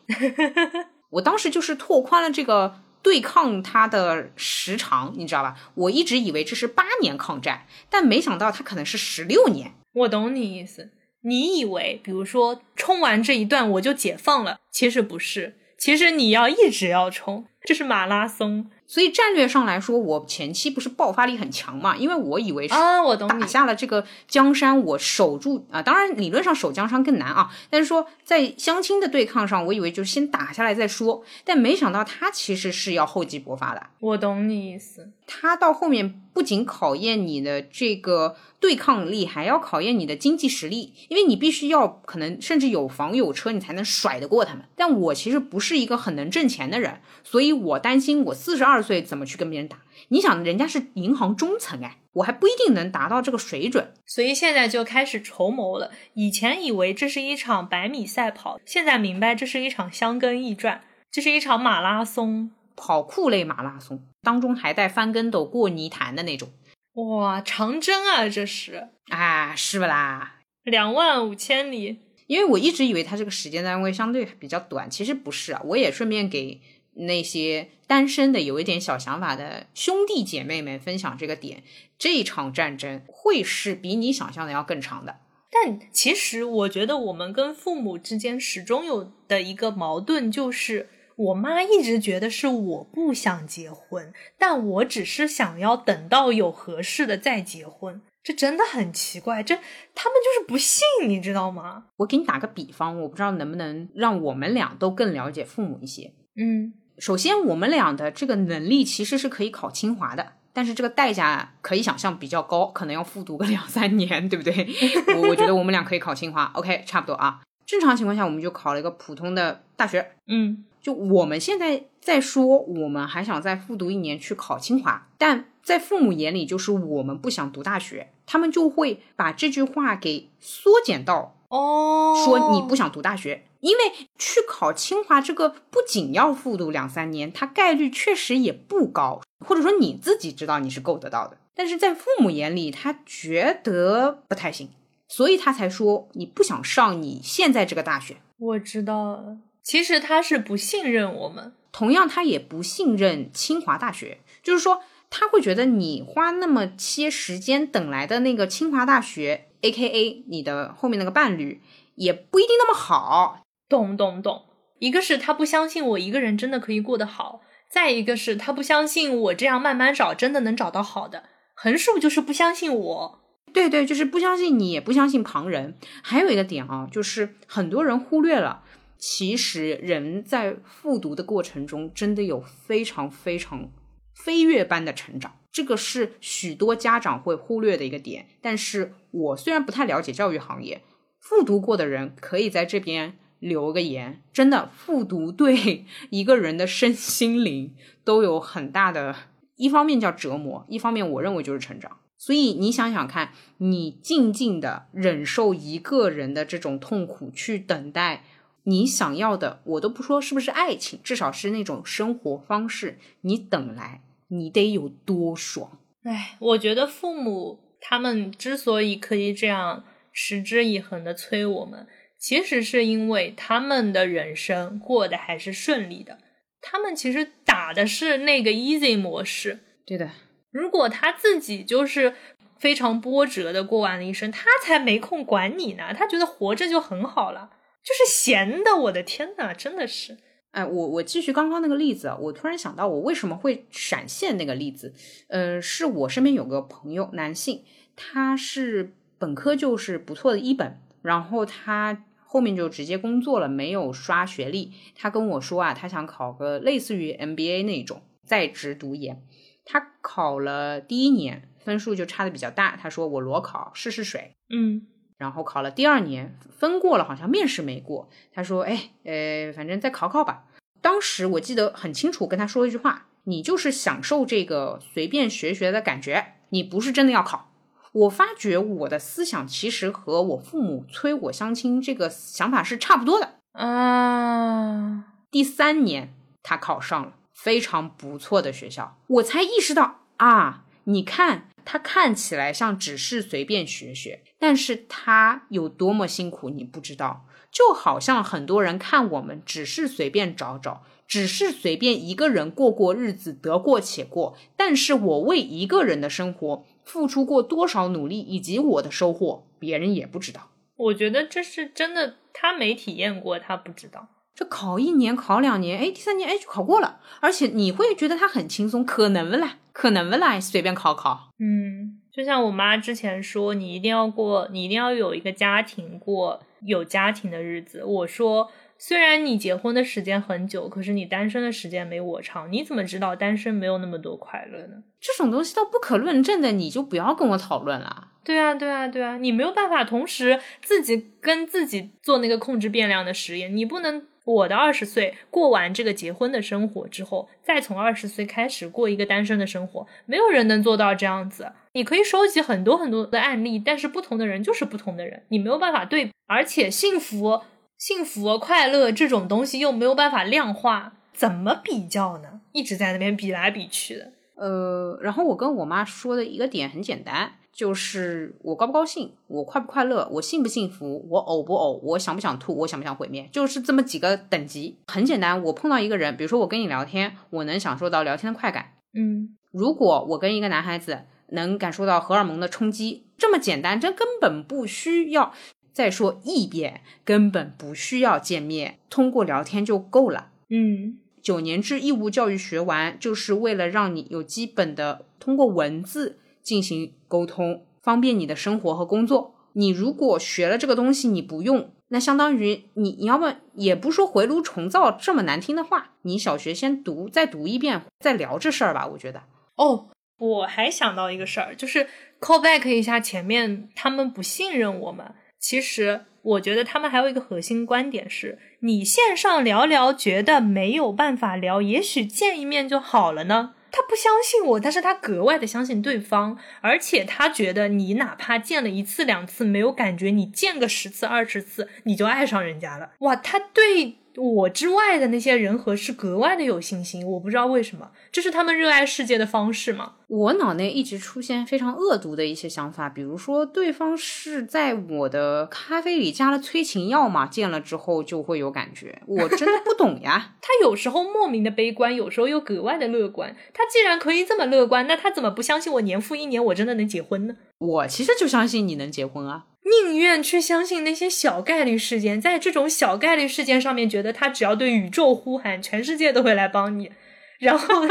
我当时就是拓宽了这个对抗他的时长，你知道吧？我一直以为这是八年抗战，但没想到他可能是十六年。我懂你意思，你以为比如说冲完这一段我就解放了，其实不是，其实你要一直要冲，这是马拉松。所以战略上来说，我前期不是爆发力很强嘛？因为我以为是啊，我懂打下了这个江山，我守住啊。当然，理论上守江山更难啊。但是说在相亲的对抗上，我以为就是先打下来再说。但没想到他其实是要厚积薄发的。我懂你意思。他到后面不仅考验你的这个对抗力，还要考验你的经济实力，因为你必须要可能甚至有房有车，你才能甩得过他们。但我其实不是一个很能挣钱的人，所以我担心我四十二岁怎么去跟别人打。你想，人家是银行中层哎，我还不一定能达到这个水准。所以现在就开始筹谋了。以前以为这是一场百米赛跑，现在明白这是一场香根驿传，这是一场马拉松。跑酷类马拉松当中还带翻跟斗过泥潭的那种，哇，长征啊，这是啊，是不啦？两万五千里。因为我一直以为它这个时间单位相对比较短，其实不是啊。我也顺便给那些单身的有一点小想法的兄弟姐妹们分享这个点：这场战争会是比你想象的要更长的。但其实我觉得我们跟父母之间始终有的一个矛盾就是。我妈一直觉得是我不想结婚，但我只是想要等到有合适的再结婚。这真的很奇怪，这他们就是不信，你知道吗？我给你打个比方，我不知道能不能让我们俩都更了解父母一些。嗯，首先我们俩的这个能力其实是可以考清华的，但是这个代价可以想象比较高，可能要复读个两三年，对不对？我我觉得我们俩可以考清华，OK，差不多啊。正常情况下，我们就考了一个普通的大学。嗯。就我们现在在说，我们还想再复读一年去考清华，但在父母眼里，就是我们不想读大学，他们就会把这句话给缩减到哦，说你不想读大学，因为去考清华这个不仅要复读两三年，它概率确实也不高，或者说你自己知道你是够得到的，但是在父母眼里，他觉得不太行，所以他才说你不想上你现在这个大学。我知道了。其实他是不信任我们，同样他也不信任清华大学，就是说他会觉得你花那么些时间等来的那个清华大学，A K A 你的后面那个伴侣，也不一定那么好。懂懂懂，一个是他不相信我一个人真的可以过得好，再一个是他不相信我这样慢慢找真的能找到好的，横竖就是不相信我。对对，就是不相信你，也不相信旁人。还有一个点啊，就是很多人忽略了。其实人在复读的过程中，真的有非常非常飞跃般的成长，这个是许多家长会忽略的一个点。但是我虽然不太了解教育行业，复读过的人可以在这边留个言。真的，复读对 一个人的身心灵都有很大的，一方面叫折磨，一方面我认为就是成长。所以你想想看，你静静的忍受一个人的这种痛苦，去等待。你想要的，我都不说是不是爱情，至少是那种生活方式。你等来，你得有多爽？哎，我觉得父母他们之所以可以这样持之以恒的催我们，其实是因为他们的人生过得还是顺利的。他们其实打的是那个 easy 模式。对的，如果他自己就是非常波折的过完了一生，他才没空管你呢。他觉得活着就很好了。就是闲的，我的天呐，真的是！哎，我我继续刚刚那个例子啊，我突然想到，我为什么会闪现那个例子？呃，是我身边有个朋友，男性，他是本科就是不错的一本，然后他后面就直接工作了，没有刷学历。他跟我说啊，他想考个类似于 MBA 那种在职读研。他考了第一年，分数就差的比较大。他说我裸考试试水，嗯。然后考了第二年，分过了，好像面试没过。他说：“哎，呃，反正再考考吧。”当时我记得很清楚，跟他说一句话：“你就是享受这个随便学学的感觉，你不是真的要考。”我发觉我的思想其实和我父母催我相亲这个想法是差不多的啊。第三年他考上了非常不错的学校，我才意识到啊，你看他看起来像只是随便学学，但是他有多么辛苦，你不知道。就好像很多人看我们只是随便找找，只是随便一个人过过日子，得过且过。但是我为一个人的生活付出过多少努力，以及我的收获，别人也不知道。我觉得这是真的，他没体验过，他不知道。这考一年，考两年，哎，第三年，哎，就考过了。而且你会觉得它很轻松，可能不啦？可能不啦？随便考考。嗯，就像我妈之前说，你一定要过，你一定要有一个家庭过。有家庭的日子，我说，虽然你结婚的时间很久，可是你单身的时间没我长。你怎么知道单身没有那么多快乐呢？这种东西都不可论证的，你就不要跟我讨论了。对啊，对啊，对啊，你没有办法同时自己跟自己做那个控制变量的实验，你不能。我的二十岁过完这个结婚的生活之后，再从二十岁开始过一个单身的生活，没有人能做到这样子。你可以收集很多很多的案例，但是不同的人就是不同的人，你没有办法对。而且幸福、幸福、快乐这种东西又没有办法量化，怎么比较呢？一直在那边比来比去的。呃，然后我跟我妈说的一个点很简单。就是我高不高兴，我快不快乐，我幸不幸福，我呕不呕，我想不想吐，我想不想毁灭，就是这么几个等级。很简单，我碰到一个人，比如说我跟你聊天，我能享受到聊天的快感。嗯，如果我跟一个男孩子能感受到荷尔蒙的冲击，这么简单，这根本不需要再说一遍，根本不需要见面，通过聊天就够了。嗯，九年制义务教育学完，就是为了让你有基本的通过文字。进行沟通，方便你的生活和工作。你如果学了这个东西，你不用，那相当于你你要么也不说回炉重造这么难听的话，你小学先读，再读一遍，再聊这事儿吧。我觉得。哦，我还想到一个事儿，就是 call back 一下前面他们不信任我们。其实我觉得他们还有一个核心观点是：你线上聊聊，觉得没有办法聊，也许见一面就好了呢。他不相信我，但是他格外的相信对方，而且他觉得你哪怕见了一次两次没有感觉，你见个十次二十次，你就爱上人家了。哇，他对。我之外的那些人和事格外的有信心，我不知道为什么，这是他们热爱世界的方式吗？我脑内一直出现非常恶毒的一些想法，比如说对方是在我的咖啡里加了催情药嘛，见了之后就会有感觉，我真的不懂呀。他有时候莫名的悲观，有时候又格外的乐观。他既然可以这么乐观，那他怎么不相信我年复一年我真的能结婚呢？我其实就相信你能结婚啊。宁愿去相信那些小概率事件，在这种小概率事件上面，觉得他只要对宇宙呼喊，全世界都会来帮你，然后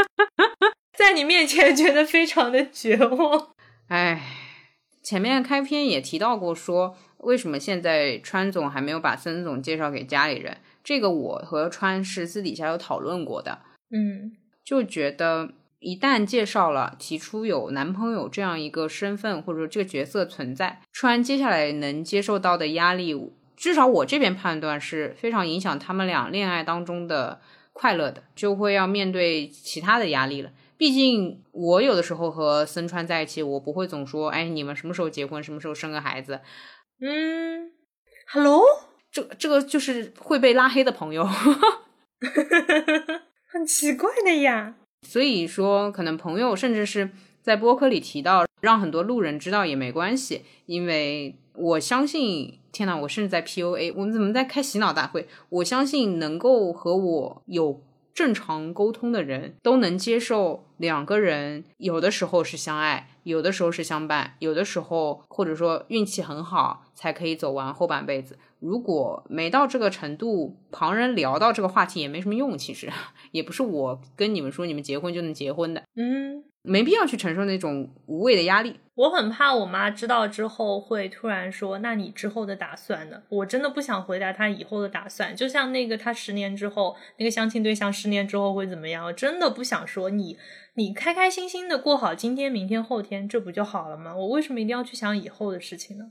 在你面前觉得非常的绝望。哎，前面开篇也提到过，说为什么现在川总还没有把森总介绍给家里人？这个我和川是私底下有讨论过的。嗯，就觉得。一旦介绍了，提出有男朋友这样一个身份或者说这个角色存在，川接下来能接受到的压力，至少我这边判断是非常影响他们俩恋爱当中的快乐的，就会要面对其他的压力了。毕竟我有的时候和森川在一起，我不会总说，哎，你们什么时候结婚，什么时候生个孩子？嗯，Hello，这这个就是会被拉黑的朋友，很奇怪的呀。所以说，可能朋友甚至是在播客里提到，让很多路人知道也没关系，因为我相信，天呐，我甚至在 PUA，我们怎么在开洗脑大会？我相信能够和我有正常沟通的人都能接受两个人有的时候是相爱，有的时候是相伴，有的时候或者说运气很好才可以走完后半辈子。如果没到这个程度，旁人聊到这个话题也没什么用。其实 也不是我跟你们说你们结婚就能结婚的，嗯，没必要去承受那种无谓的压力。我很怕我妈知道之后会突然说：“那你之后的打算呢？”我真的不想回答她以后的打算。就像那个她十年之后那个相亲对象十年之后会怎么样？我真的不想说你，你开开心心的过好今天、明天、后天，这不就好了吗？我为什么一定要去想以后的事情呢？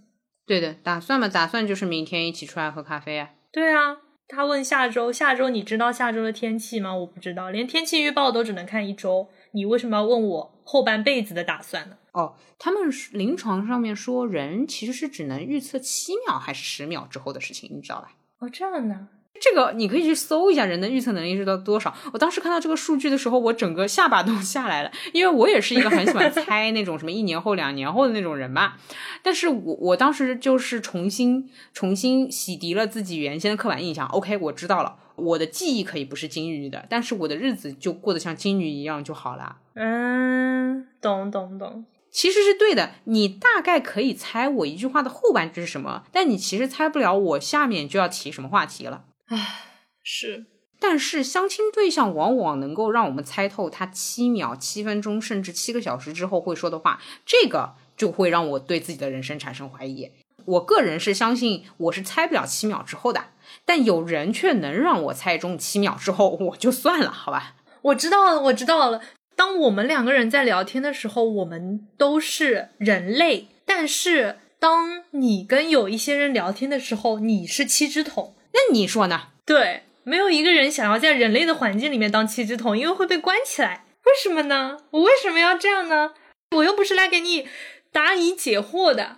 对的，打算嘛，打算就是明天一起出来喝咖啡啊。对啊，他问下周，下周你知道下周的天气吗？我不知道，连天气预报都只能看一周。你为什么要问我后半辈子的打算呢？哦，他们临床上面说人其实是只能预测七秒还是十秒之后的事情，你知道吧？哦，这样呢。这个你可以去搜一下人的预测能力是到多少。我当时看到这个数据的时候，我整个下巴都 下来了，因为我也是一个很喜欢猜那种什么一年后、两年后的那种人嘛。但是我我当时就是重新重新洗涤了自己原先的刻板印象。OK，我知道了，我的记忆可以不是金鱼的，但是我的日子就过得像金鱼一样就好了。嗯，懂懂懂。其实是对的，你大概可以猜我一句话的后半句是什么，但你其实猜不了我下面就要提什么话题了。唉，是。但是相亲对象往往能够让我们猜透他七秒、七分钟，甚至七个小时之后会说的话，这个就会让我对自己的人生产生怀疑。我个人是相信我是猜不了七秒之后的，但有人却能让我猜中七秒之后，我就算了，好吧？我知道了，我知道了。当我们两个人在聊天的时候，我们都是人类。但是当你跟有一些人聊天的时候，你是七只桶。那你说呢？对，没有一个人想要在人类的环境里面当七只桶，因为会被关起来。为什么呢？我为什么要这样呢？我又不是来给你答疑解惑的，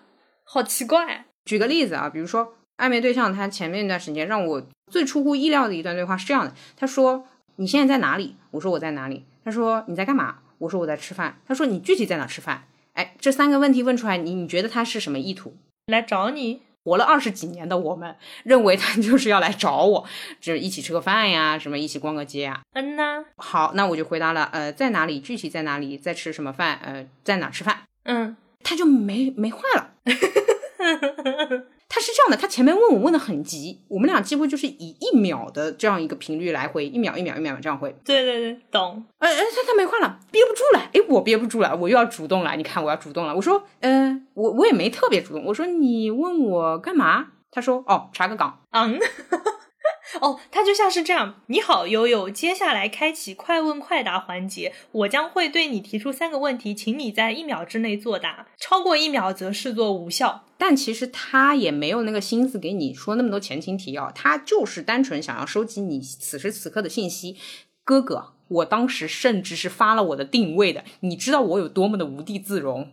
好奇怪。举个例子啊，比如说暧昧对象，他前面一段时间让我最出乎意料的一段对话是这样的：他说：“你现在在哪里？”我说：“我在哪里。”他说你在干嘛？我说我在吃饭。他说你具体在哪吃饭？哎，这三个问题问出来，你你觉得他是什么意图？来找你？活了二十几年的我们认为他 就是要来找我，就是一起吃个饭呀，什么一起逛个街啊？嗯呐。好，那我就回答了，呃，在哪里？具体在哪里？在吃什么饭？呃，在哪吃饭？嗯，他就没没话了。他是这样的，他前面问我问的很急，我们俩几乎就是以一秒的这样一个频率来回，一秒一秒一秒这样回。对对对，懂。哎哎，他他没话了，憋不住了。哎，我憋不住了，我又要主动了。你看，我要主动了。我说，嗯，我我也没特别主动。我说，你问我干嘛？他说，哦，查个岗。嗯。哦，它就像是这样。你好，悠悠，接下来开启快问快答环节，我将会对你提出三个问题，请你在一秒之内作答，超过一秒则视作无效。但其实他也没有那个心思给你说那么多前情提要，他就是单纯想要收集你此时此刻的信息。哥哥，我当时甚至是发了我的定位的，你知道我有多么的无地自容。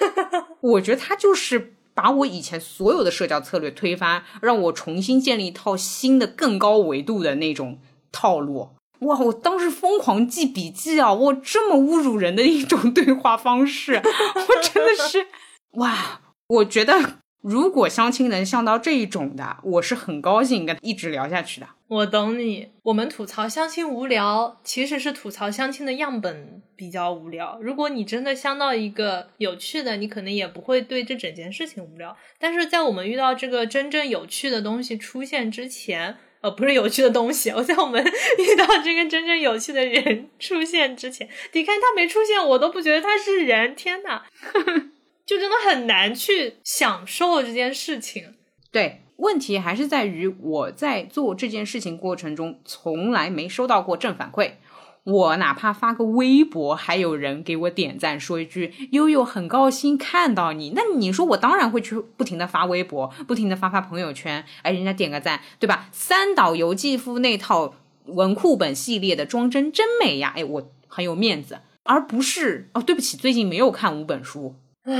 我觉得他就是。把我以前所有的社交策略推翻，让我重新建立一套新的、更高维度的那种套路。哇！我当时疯狂记笔记啊！我这么侮辱人的一种 对话方式，我真的是哇！我觉得。如果相亲能像到这一种的，我是很高兴跟一直聊下去的。我懂你，我们吐槽相亲无聊，其实是吐槽相亲的样本比较无聊。如果你真的相到一个有趣的，你可能也不会对这整件事情无聊。但是在我们遇到这个真正有趣的东西出现之前，呃，不是有趣的东西，我在我们遇到这个真正有趣的人出现之前，你看他没出现，我都不觉得他是人。天呐！就真的很难去享受这件事情。对，问题还是在于我在做这件事情过程中从来没收到过正反馈。我哪怕发个微博，还有人给我点赞，说一句“悠悠很高兴看到你”，那你说我当然会去不停的发微博，不停的发发朋友圈，哎，人家点个赞，对吧？三岛由纪夫那套文库本系列的装帧真美呀，哎，我很有面子，而不是哦，对不起，最近没有看五本书。唉，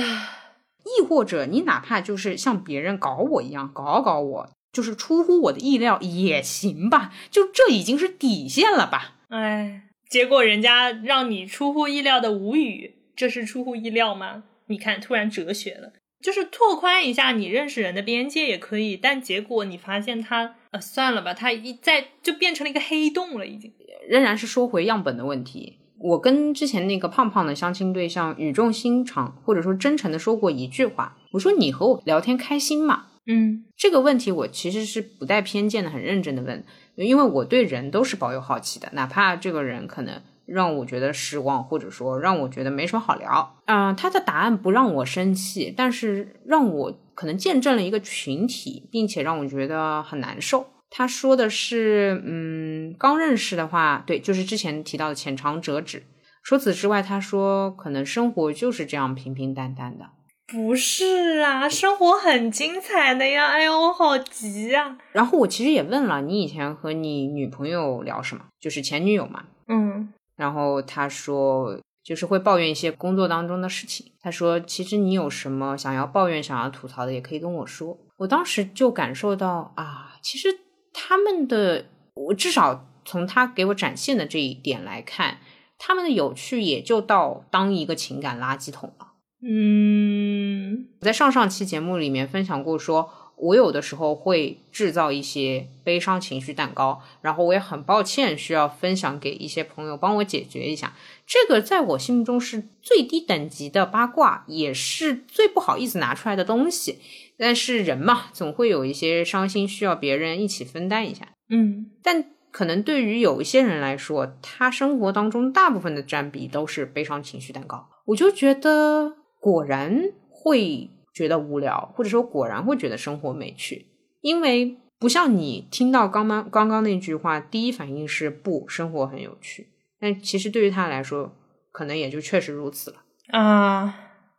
亦或者你哪怕就是像别人搞我一样搞搞我，就是出乎我的意料也行吧？就这已经是底线了吧？唉，结果人家让你出乎意料的无语，这是出乎意料吗？你看，突然哲学了，就是拓宽一下你认识人的边界也可以，但结果你发现他，呃，算了吧，他一在就变成了一个黑洞了，已经，仍然是说回样本的问题。我跟之前那个胖胖的相亲对象语重心长或者说真诚的说过一句话，我说你和我聊天开心吗？嗯，这个问题我其实是不带偏见的，很认真的问，因为我对人都是保有好奇的，哪怕这个人可能让我觉得失望，或者说让我觉得没什么好聊，啊，他的答案不让我生气，但是让我可能见证了一个群体，并且让我觉得很难受。他说的是，嗯，刚认识的话，对，就是之前提到的浅尝辄止。除此之外，他说可能生活就是这样平平淡淡的。不是啊，生活很精彩的呀！哎呦，我好急啊！然后我其实也问了你以前和你女朋友聊什么，就是前女友嘛。嗯。然后他说就是会抱怨一些工作当中的事情。他说其实你有什么想要抱怨、想要吐槽的，也可以跟我说。我当时就感受到啊，其实。他们的，我至少从他给我展现的这一点来看，他们的有趣也就到当一个情感垃圾桶了。嗯，我在上上期节目里面分享过说。我有的时候会制造一些悲伤情绪蛋糕，然后我也很抱歉需要分享给一些朋友帮我解决一下。这个在我心目中是最低等级的八卦，也是最不好意思拿出来的东西。但是人嘛，总会有一些伤心需要别人一起分担一下。嗯，但可能对于有一些人来说，他生活当中大部分的占比都是悲伤情绪蛋糕。我就觉得果然会。觉得无聊，或者说果然会觉得生活没趣，因为不像你听到刚刚刚刚那句话，第一反应是不，生活很有趣。但其实对于他来说，可能也就确实如此了啊，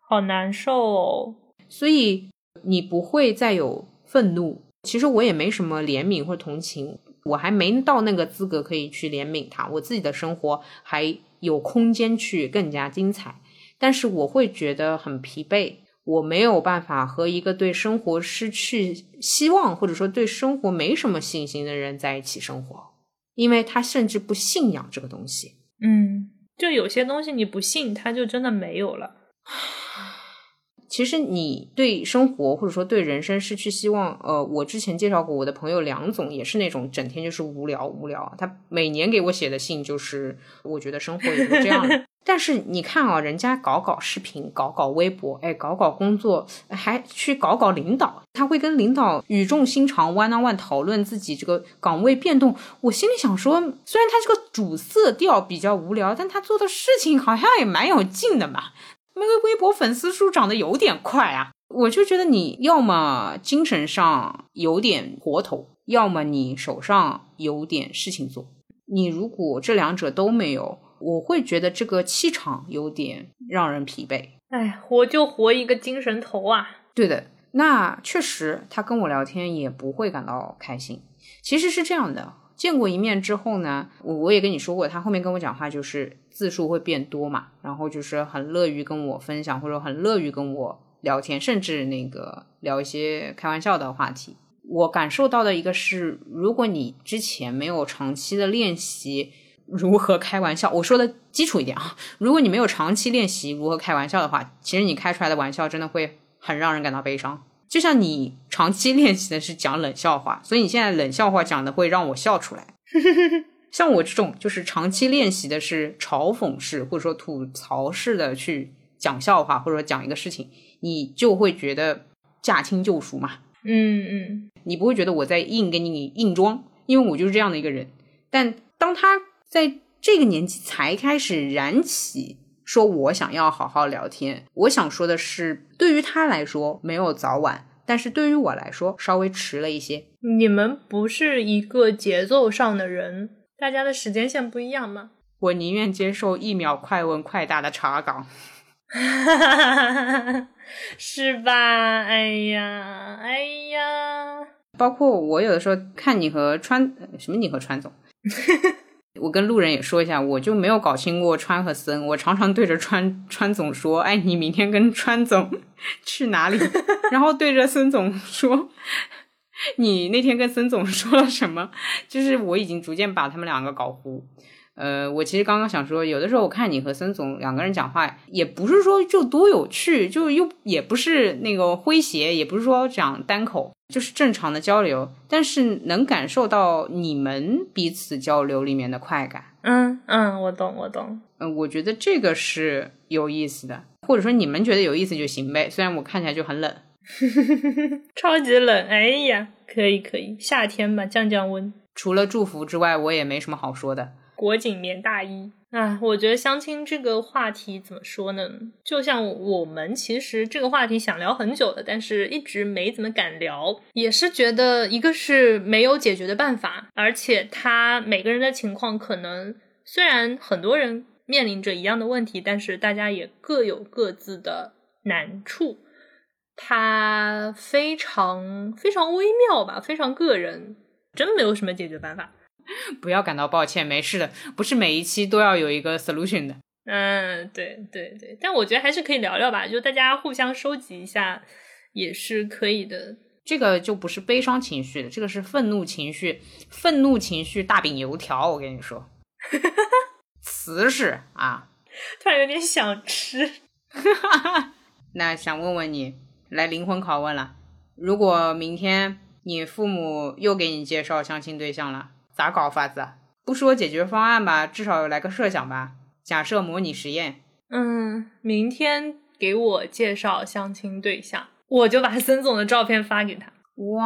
好难受哦。所以你不会再有愤怒，其实我也没什么怜悯或同情，我还没到那个资格可以去怜悯他，我自己的生活还有空间去更加精彩，但是我会觉得很疲惫。我没有办法和一个对生活失去希望，或者说对生活没什么信心的人在一起生活，因为他甚至不信仰这个东西。嗯，就有些东西你不信，它就真的没有了。其实你对生活或者说对人生失去希望，呃，我之前介绍过我的朋友梁总，也是那种整天就是无聊无聊。他每年给我写的信就是，我觉得生活也就这样。但是你看啊，人家搞搞视频，搞搞微博，哎，搞搞工作，还去搞搞领导，他会跟领导语重心长，one on one 讨论自己这个岗位变动。我心里想说，虽然他这个主色调比较无聊，但他做的事情好像也蛮有劲的嘛。那个微博粉丝数涨得有点快啊，我就觉得你要么精神上有点活头，要么你手上有点事情做。你如果这两者都没有，我会觉得这个气场有点让人疲惫。哎，活就活一个精神头啊！对的，那确实，他跟我聊天也不会感到开心。其实是这样的，见过一面之后呢，我我也跟你说过，他后面跟我讲话就是字数会变多嘛，然后就是很乐于跟我分享，或者很乐于跟我聊天，甚至那个聊一些开玩笑的话题。我感受到的一个是，如果你之前没有长期的练习。如何开玩笑？我说的基础一点啊，如果你没有长期练习如何开玩笑的话，其实你开出来的玩笑真的会很让人感到悲伤。就像你长期练习的是讲冷笑话，所以你现在冷笑话讲的会让我笑出来。像我这种就是长期练习的是嘲讽式或者说吐槽式的去讲笑话，或者说讲一个事情，你就会觉得驾轻就熟嘛。嗯嗯，你不会觉得我在硬给你硬装，因为我就是这样的一个人。但当他。在这个年纪才开始燃起，说我想要好好聊天。我想说的是，对于他来说没有早晚，但是对于我来说稍微迟了一些。你们不是一个节奏上的人，大家的时间线不一样吗？我宁愿接受一秒快问快答的查岗，是吧？哎呀，哎呀，包括我有的时候看你和川什么，你和川总。我跟路人也说一下，我就没有搞清过川和森。我常常对着川川总说：“哎，你明天跟川总 去哪里？” 然后对着森总说：“你那天跟森总说了什么？”就是我已经逐渐把他们两个搞糊。呃，我其实刚刚想说，有的时候我看你和孙总两个人讲话，也不是说就多有趣，就又也不是那个诙谐，也不是说讲单口。就是正常的交流，但是能感受到你们彼此交流里面的快感。嗯嗯，我懂我懂。嗯，我觉得这个是有意思的，或者说你们觉得有意思就行呗。虽然我看起来就很冷，超级冷。哎呀，可以可以，夏天嘛，降降温。除了祝福之外，我也没什么好说的。裹紧棉大衣。啊，我觉得相亲这个话题怎么说呢？就像我们其实这个话题想聊很久了，但是一直没怎么敢聊，也是觉得一个是没有解决的办法，而且他每个人的情况可能虽然很多人面临着一样的问题，但是大家也各有各自的难处，它非常非常微妙吧，非常个人，真没有什么解决办法。不要感到抱歉，没事的，不是每一期都要有一个 solution 的。嗯，对对对，但我觉得还是可以聊聊吧，就大家互相收集一下也是可以的。这个就不是悲伤情绪的，这个是愤怒情绪，愤怒情绪大饼油条，我跟你说，瓷实啊，突然有点想吃。那想问问你，来灵魂拷问了，如果明天你父母又给你介绍相亲对象了，咋搞法子？不说解决方案吧，至少来个设想吧。假设模拟实验，嗯，明天给我介绍相亲对象，我就把孙总的照片发给他。哇，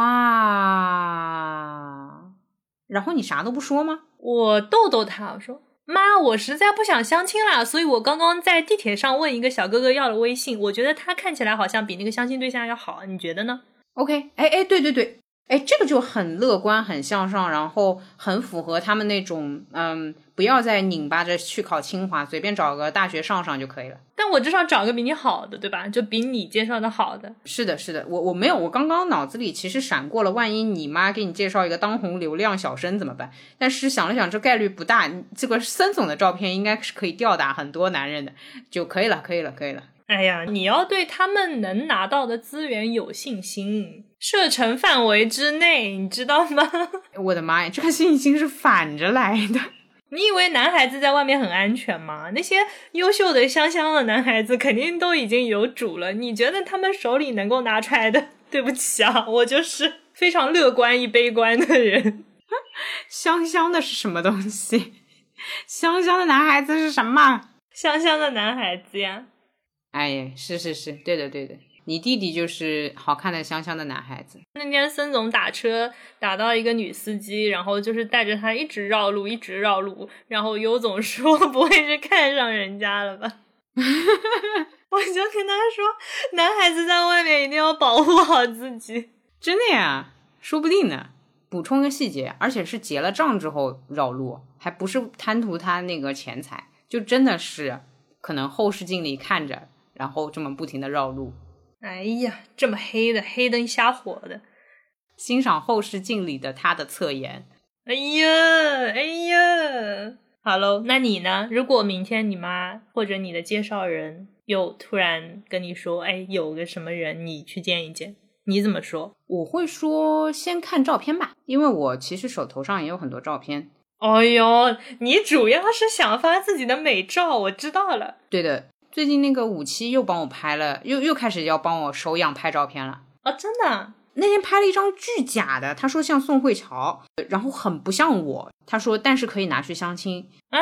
然后你啥都不说吗？我逗逗他，我说妈，我实在不想相亲了，所以我刚刚在地铁上问一个小哥哥要了微信，我觉得他看起来好像比那个相亲对象要好，你觉得呢？OK，哎哎，对对对。哎，这个就很乐观、很向上，然后很符合他们那种，嗯，不要再拧巴着去考清华，随便找个大学上上就可以了。但我至少找个比你好的，对吧？就比你介绍的好的。是的，是的，我我没有，我刚刚脑子里其实闪过了，万一你妈给你介绍一个当红流量小生怎么办？但是想了想，这概率不大。这个森总的照片应该是可以吊打很多男人的，就可以了，可以了，可以了。哎呀，你要对他们能拿到的资源有信心，射程范围之内，你知道吗？我的妈呀，这个信心是反着来的。你以为男孩子在外面很安全吗？那些优秀的香香的男孩子肯定都已经有主了。你觉得他们手里能够拿出来的？对不起啊，我就是非常乐观亦悲观的人。香香的是什么东西？香香的男孩子是什么？香香的男孩子呀。哎，是是是，对的对的，你弟弟就是好看的香香的男孩子。那天孙总打车打到一个女司机，然后就是带着他一直绕路，一直绕路。然后尤总说：“ 不会是看上人家了吧？” 我就跟他说：“男孩子在外面一定要保护好自己。”真的呀，说不定呢。补充个细节，而且是结了账之后绕路，还不是贪图他那个钱财，就真的是可能后视镜里看着。然后这么不停的绕路，哎呀，这么黑的黑灯瞎火的，欣赏后视镜里的他的侧颜。哎呀，哎呀，好喽，那你呢？如果明天你妈或者你的介绍人又突然跟你说，哎，有个什么人你去见一见，你怎么说？我会说先看照片吧，因为我其实手头上也有很多照片。哎呦，你主要是想发自己的美照，我知道了。对的。最近那个五七又帮我拍了，又又开始要帮我手痒拍照片了啊！真的，那天拍了一张巨假的，他说像宋慧乔，然后很不像我。他说但是可以拿去相亲啊，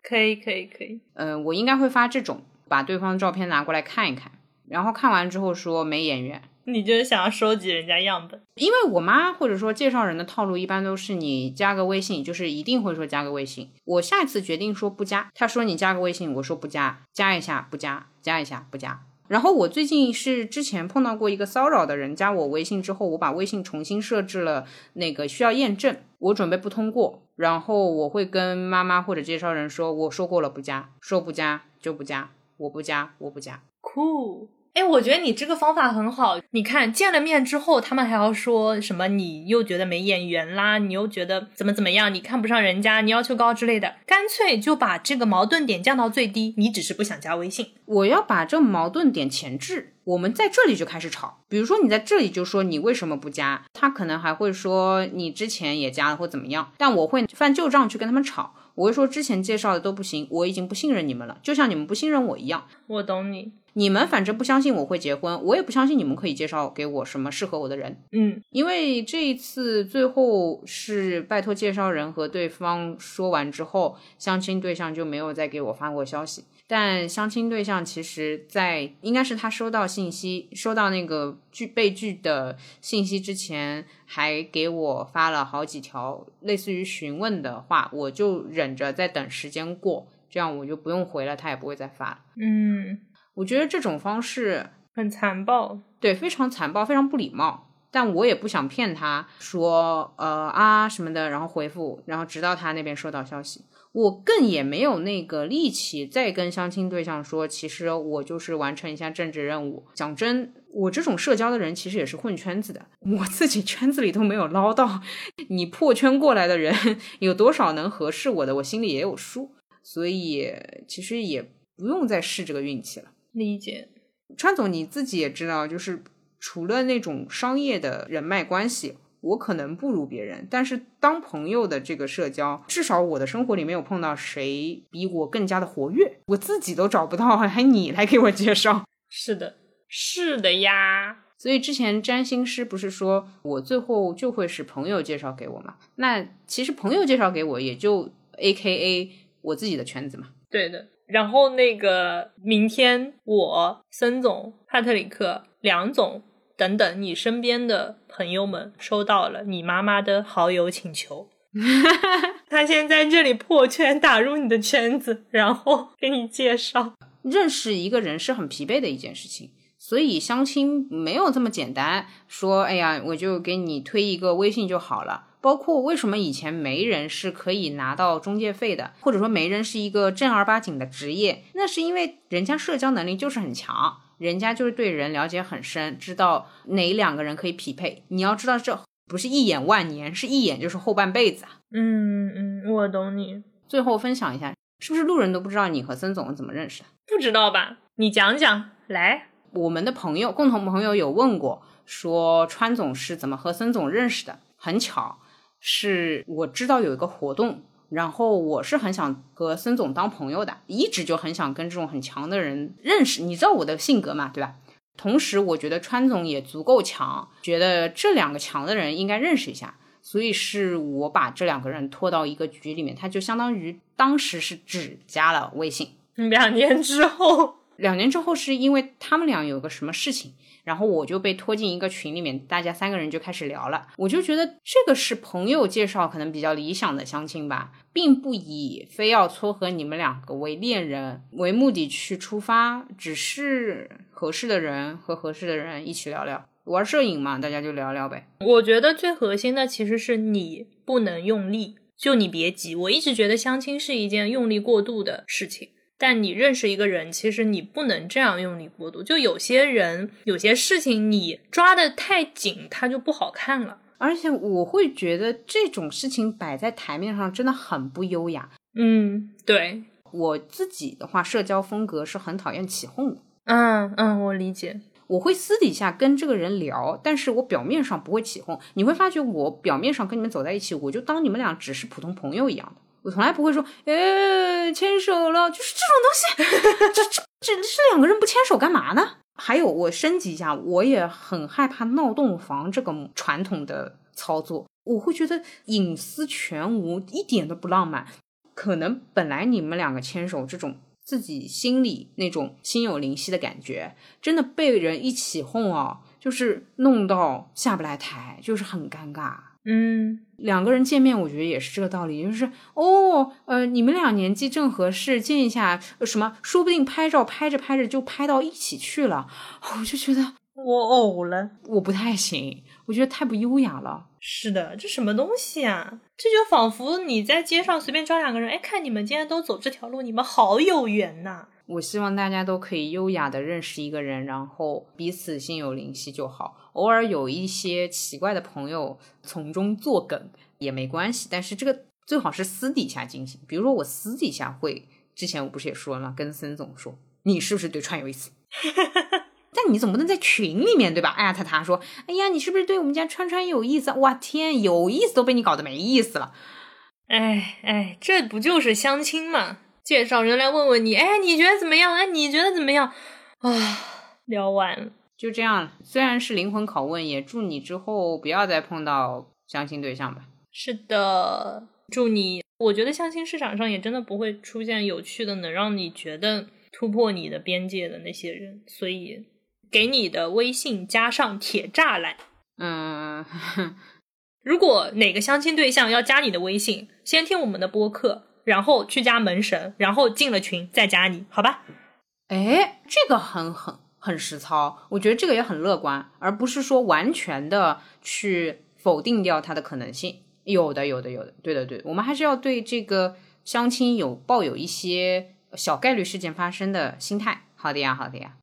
可以可以可以。嗯，我应该会发这种，把对方的照片拿过来看一看，然后看完之后说没眼缘。你就是想要收集人家样本，因为我妈或者说介绍人的套路一般都是你加个微信，就是一定会说加个微信。我下一次决定说不加，她说你加个微信，我说不加，加一下不加，加一下不加。然后我最近是之前碰到过一个骚扰的人加我微信之后，我把微信重新设置了那个需要验证，我准备不通过，然后我会跟妈妈或者介绍人说，我说过了不加，说不加就不加，我不加我不加，cool。哎，我觉得你这个方法很好。你看，见了面之后，他们还要说什么？你又觉得没眼缘啦，你又觉得怎么怎么样？你看不上人家，你要求高之类的，干脆就把这个矛盾点降到最低。你只是不想加微信，我要把这矛盾点前置。我们在这里就开始吵。比如说，你在这里就说你为什么不加，他可能还会说你之前也加了或怎么样。但我会翻旧账去跟他们吵。我会说之前介绍的都不行，我已经不信任你们了，就像你们不信任我一样。我懂你。你们反正不相信我会结婚，我也不相信你们可以介绍给我什么适合我的人。嗯，因为这一次最后是拜托介绍人和对方说完之后，相亲对象就没有再给我发过消息。但相亲对象其实，在应该是他收到信息、收到那个拒被拒的信息之前，还给我发了好几条类似于询问的话，我就忍着在等时间过，这样我就不用回了，他也不会再发。嗯。我觉得这种方式很残暴，对，非常残暴，非常不礼貌。但我也不想骗他说，呃啊什么的，然后回复，然后直到他那边收到消息，我更也没有那个力气再跟相亲对象说，其实我就是完成一下政治任务。讲真，我这种社交的人其实也是混圈子的，我自己圈子里都没有捞到，你破圈过来的人有多少能合适我的，我心里也有数，所以其实也不用再试这个运气了。理解，川总你自己也知道，就是除了那种商业的人脉关系，我可能不如别人，但是当朋友的这个社交，至少我的生活里没有碰到谁比我更加的活跃，我自己都找不到，还你来给我介绍？是的，是的呀。所以之前占星师不是说我最后就会是朋友介绍给我嘛？那其实朋友介绍给我也就 A K A 我自己的圈子嘛。对的。然后那个明天我森总、帕特里克、梁总等等你身边的朋友们收到了你妈妈的好友请求，他先在这里破圈打入你的圈子，然后给你介绍。认识一个人是很疲惫的一件事情。所以相亲没有这么简单，说哎呀，我就给你推一个微信就好了。包括为什么以前媒人是可以拿到中介费的，或者说媒人是一个正儿八经的职业，那是因为人家社交能力就是很强，人家就是对人了解很深，知道哪两个人可以匹配。你要知道，这不是一眼万年，是一眼就是后半辈子啊。嗯嗯，我懂你。最后分享一下，是不是路人都不知道你和森总怎么认识的？不知道吧？你讲讲来。我们的朋友，共同朋友有问过，说川总是怎么和森总认识的？很巧，是我知道有一个活动，然后我是很想和孙总当朋友的，一直就很想跟这种很强的人认识。你知道我的性格嘛，对吧？同时，我觉得川总也足够强，觉得这两个强的人应该认识一下，所以是我把这两个人拖到一个局里面，他就相当于当时是只加了微信。两年之后。两年之后，是因为他们俩有个什么事情，然后我就被拖进一个群里面，大家三个人就开始聊了。我就觉得这个是朋友介绍，可能比较理想的相亲吧，并不以非要撮合你们两个为恋人为目的去出发，只是合适的人和合适的人一起聊聊，玩摄影嘛，大家就聊聊呗。我觉得最核心的其实是你不能用力，就你别急。我一直觉得相亲是一件用力过度的事情。但你认识一个人，其实你不能这样用力过度。就有些人、有些事情，你抓的太紧，它就不好看了。而且我会觉得这种事情摆在台面上真的很不优雅。嗯，对我自己的话，社交风格是很讨厌起哄的。嗯嗯，我理解。我会私底下跟这个人聊，但是我表面上不会起哄。你会发觉，我表面上跟你们走在一起，我就当你们俩只是普通朋友一样的。我从来不会说，哎，牵手了，就是这种东西，这这这这两个人不牵手干嘛呢？还有，我升级一下，我也很害怕闹洞房这个传统的操作，我会觉得隐私全无，一点都不浪漫。可能本来你们两个牵手，这种自己心里那种心有灵犀的感觉，真的被人一起哄啊，就是弄到下不来台，就是很尴尬。嗯，两个人见面，我觉得也是这个道理，就是哦，呃，你们俩年纪正合适，见一下什么，说不定拍照拍着拍着就拍到一起去了，我就觉得我呕了，我不太行，我觉得太不优雅了。是的，这什么东西啊？这就仿佛你在街上随便抓两个人，哎，看你们今天都走这条路，你们好有缘呐。我希望大家都可以优雅的认识一个人，然后彼此心有灵犀就好。偶尔有一些奇怪的朋友从中作梗也没关系，但是这个最好是私底下进行。比如说我私底下会，之前我不是也说了吗？跟森总说，你是不是对川有意思？但你总不能在群里面对吧？艾特他说，哎呀，你是不是对我们家川川有意思？哇天，有意思都被你搞得没意思了。哎哎，这不就是相亲吗？介绍人来问问你，哎，你觉得怎么样？哎，你觉得怎么样？啊，聊完了，就这样了。虽然是灵魂拷问，也祝你之后不要再碰到相亲对象吧。是的，祝你。我觉得相亲市场上也真的不会出现有趣的，能让你觉得突破你的边界的那些人。所以，给你的微信加上铁栅栏。嗯，如果哪个相亲对象要加你的微信，先听我们的播客。然后去加门神，然后进了群再加你，好吧？哎，这个很很很实操，我觉得这个也很乐观，而不是说完全的去否定掉它的可能性。有的，有的，有的，对的，对，我们还是要对这个相亲有抱有一些小概率事件发生的心态。好的呀，好的呀。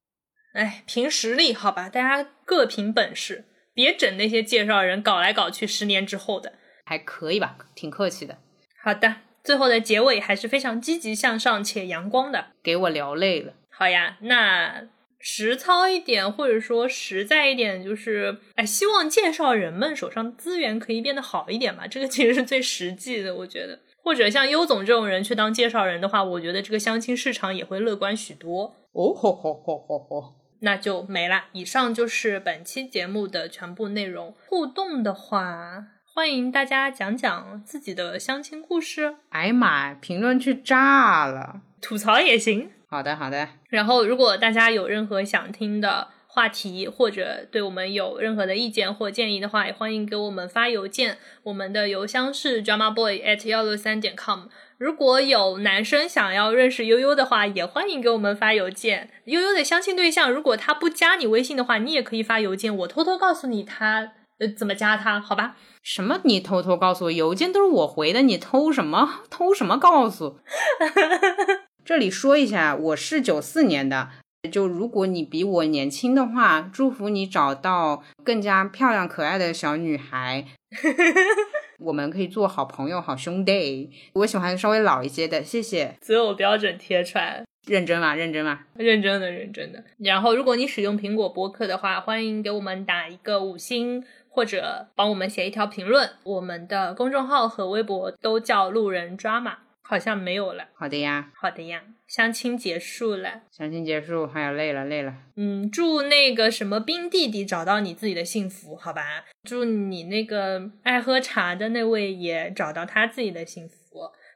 哎，凭实力，好吧，大家各凭本事，别整那些介绍人搞来搞去，十年之后的还可以吧？挺客气的。好的。最后的结尾还是非常积极向上且阳光的，给我聊累了。好呀，那实操一点，或者说实在一点，就是哎，希望介绍人们手上资源可以变得好一点嘛。这个其实是最实际的，我觉得。或者像优总这种人去当介绍人的话，我觉得这个相亲市场也会乐观许多。哦吼吼吼吼吼，那就没了。以上就是本期节目的全部内容。互动的话，欢迎大家讲讲自己的相亲故事。哎呀妈，评论区炸了，吐槽也行。好的好的。然后，如果大家有任何想听的，话题或者对我们有任何的意见或建议的话，也欢迎给我们发邮件。我们的邮箱是 drama boy at 幺六三点 com。如果有男生想要认识悠悠的话，也欢迎给我们发邮件。悠悠的相亲对象，如果他不加你微信的话，你也可以发邮件，我偷偷告诉你他呃怎么加他，好吧？什么？你偷偷告诉我？邮件都是我回的，你偷什么？偷什么告诉？这里说一下，我是九四年的。就如果你比我年轻的话，祝福你找到更加漂亮可爱的小女孩，我们可以做好朋友、好兄弟。我喜欢稍微老一些的，谢谢。择偶标准贴出来，认真吗？认真吗？认真的，认真的。然后，如果你使用苹果播客的话，欢迎给我们打一个五星，或者帮我们写一条评论。我们的公众号和微博都叫路人抓马。好像没有了。好的呀，好的呀。相亲结束了，相亲结束，还有累了，累了。嗯，祝那个什么冰弟弟找到你自己的幸福，好吧？祝你那个爱喝茶的那位也找到他自己的幸福。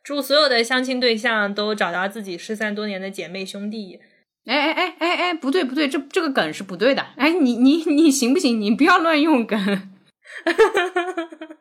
祝所有的相亲对象都找到自己失散多年的姐妹兄弟。哎哎哎哎哎，不对不对，这这个梗是不对的。哎，你你你行不行？你不要乱用梗。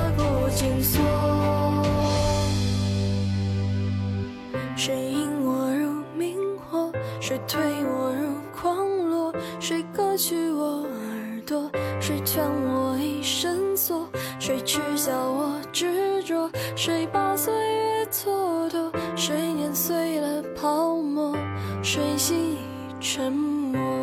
谁推我入狂落？谁割去我耳朵？谁劝我一身锁？谁耻笑我执着？谁把岁月蹉跎？谁碾碎了泡沫？谁心已沉默？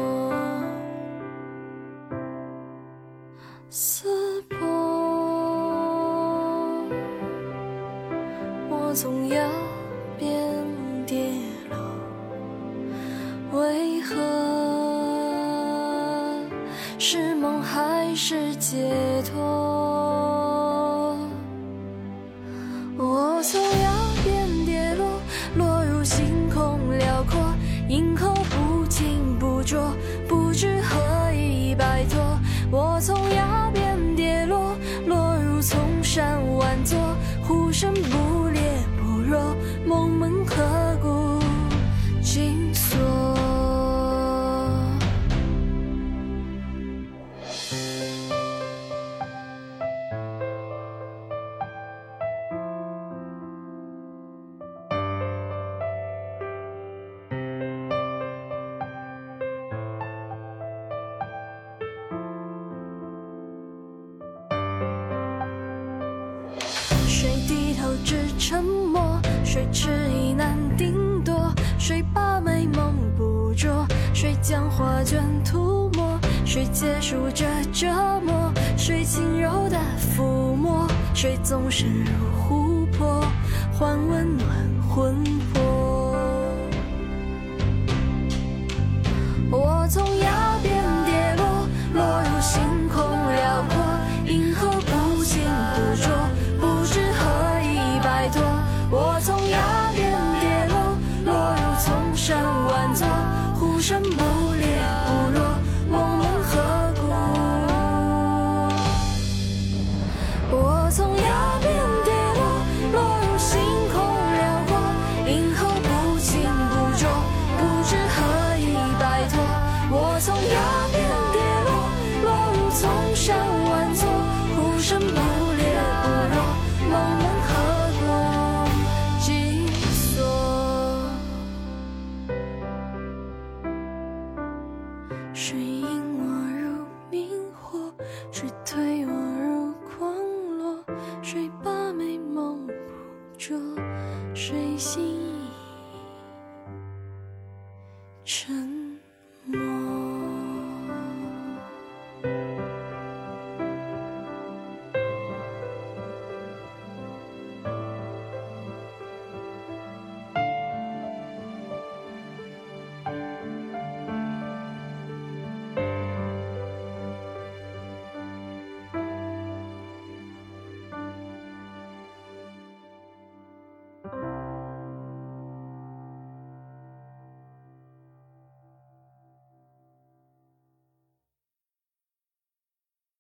还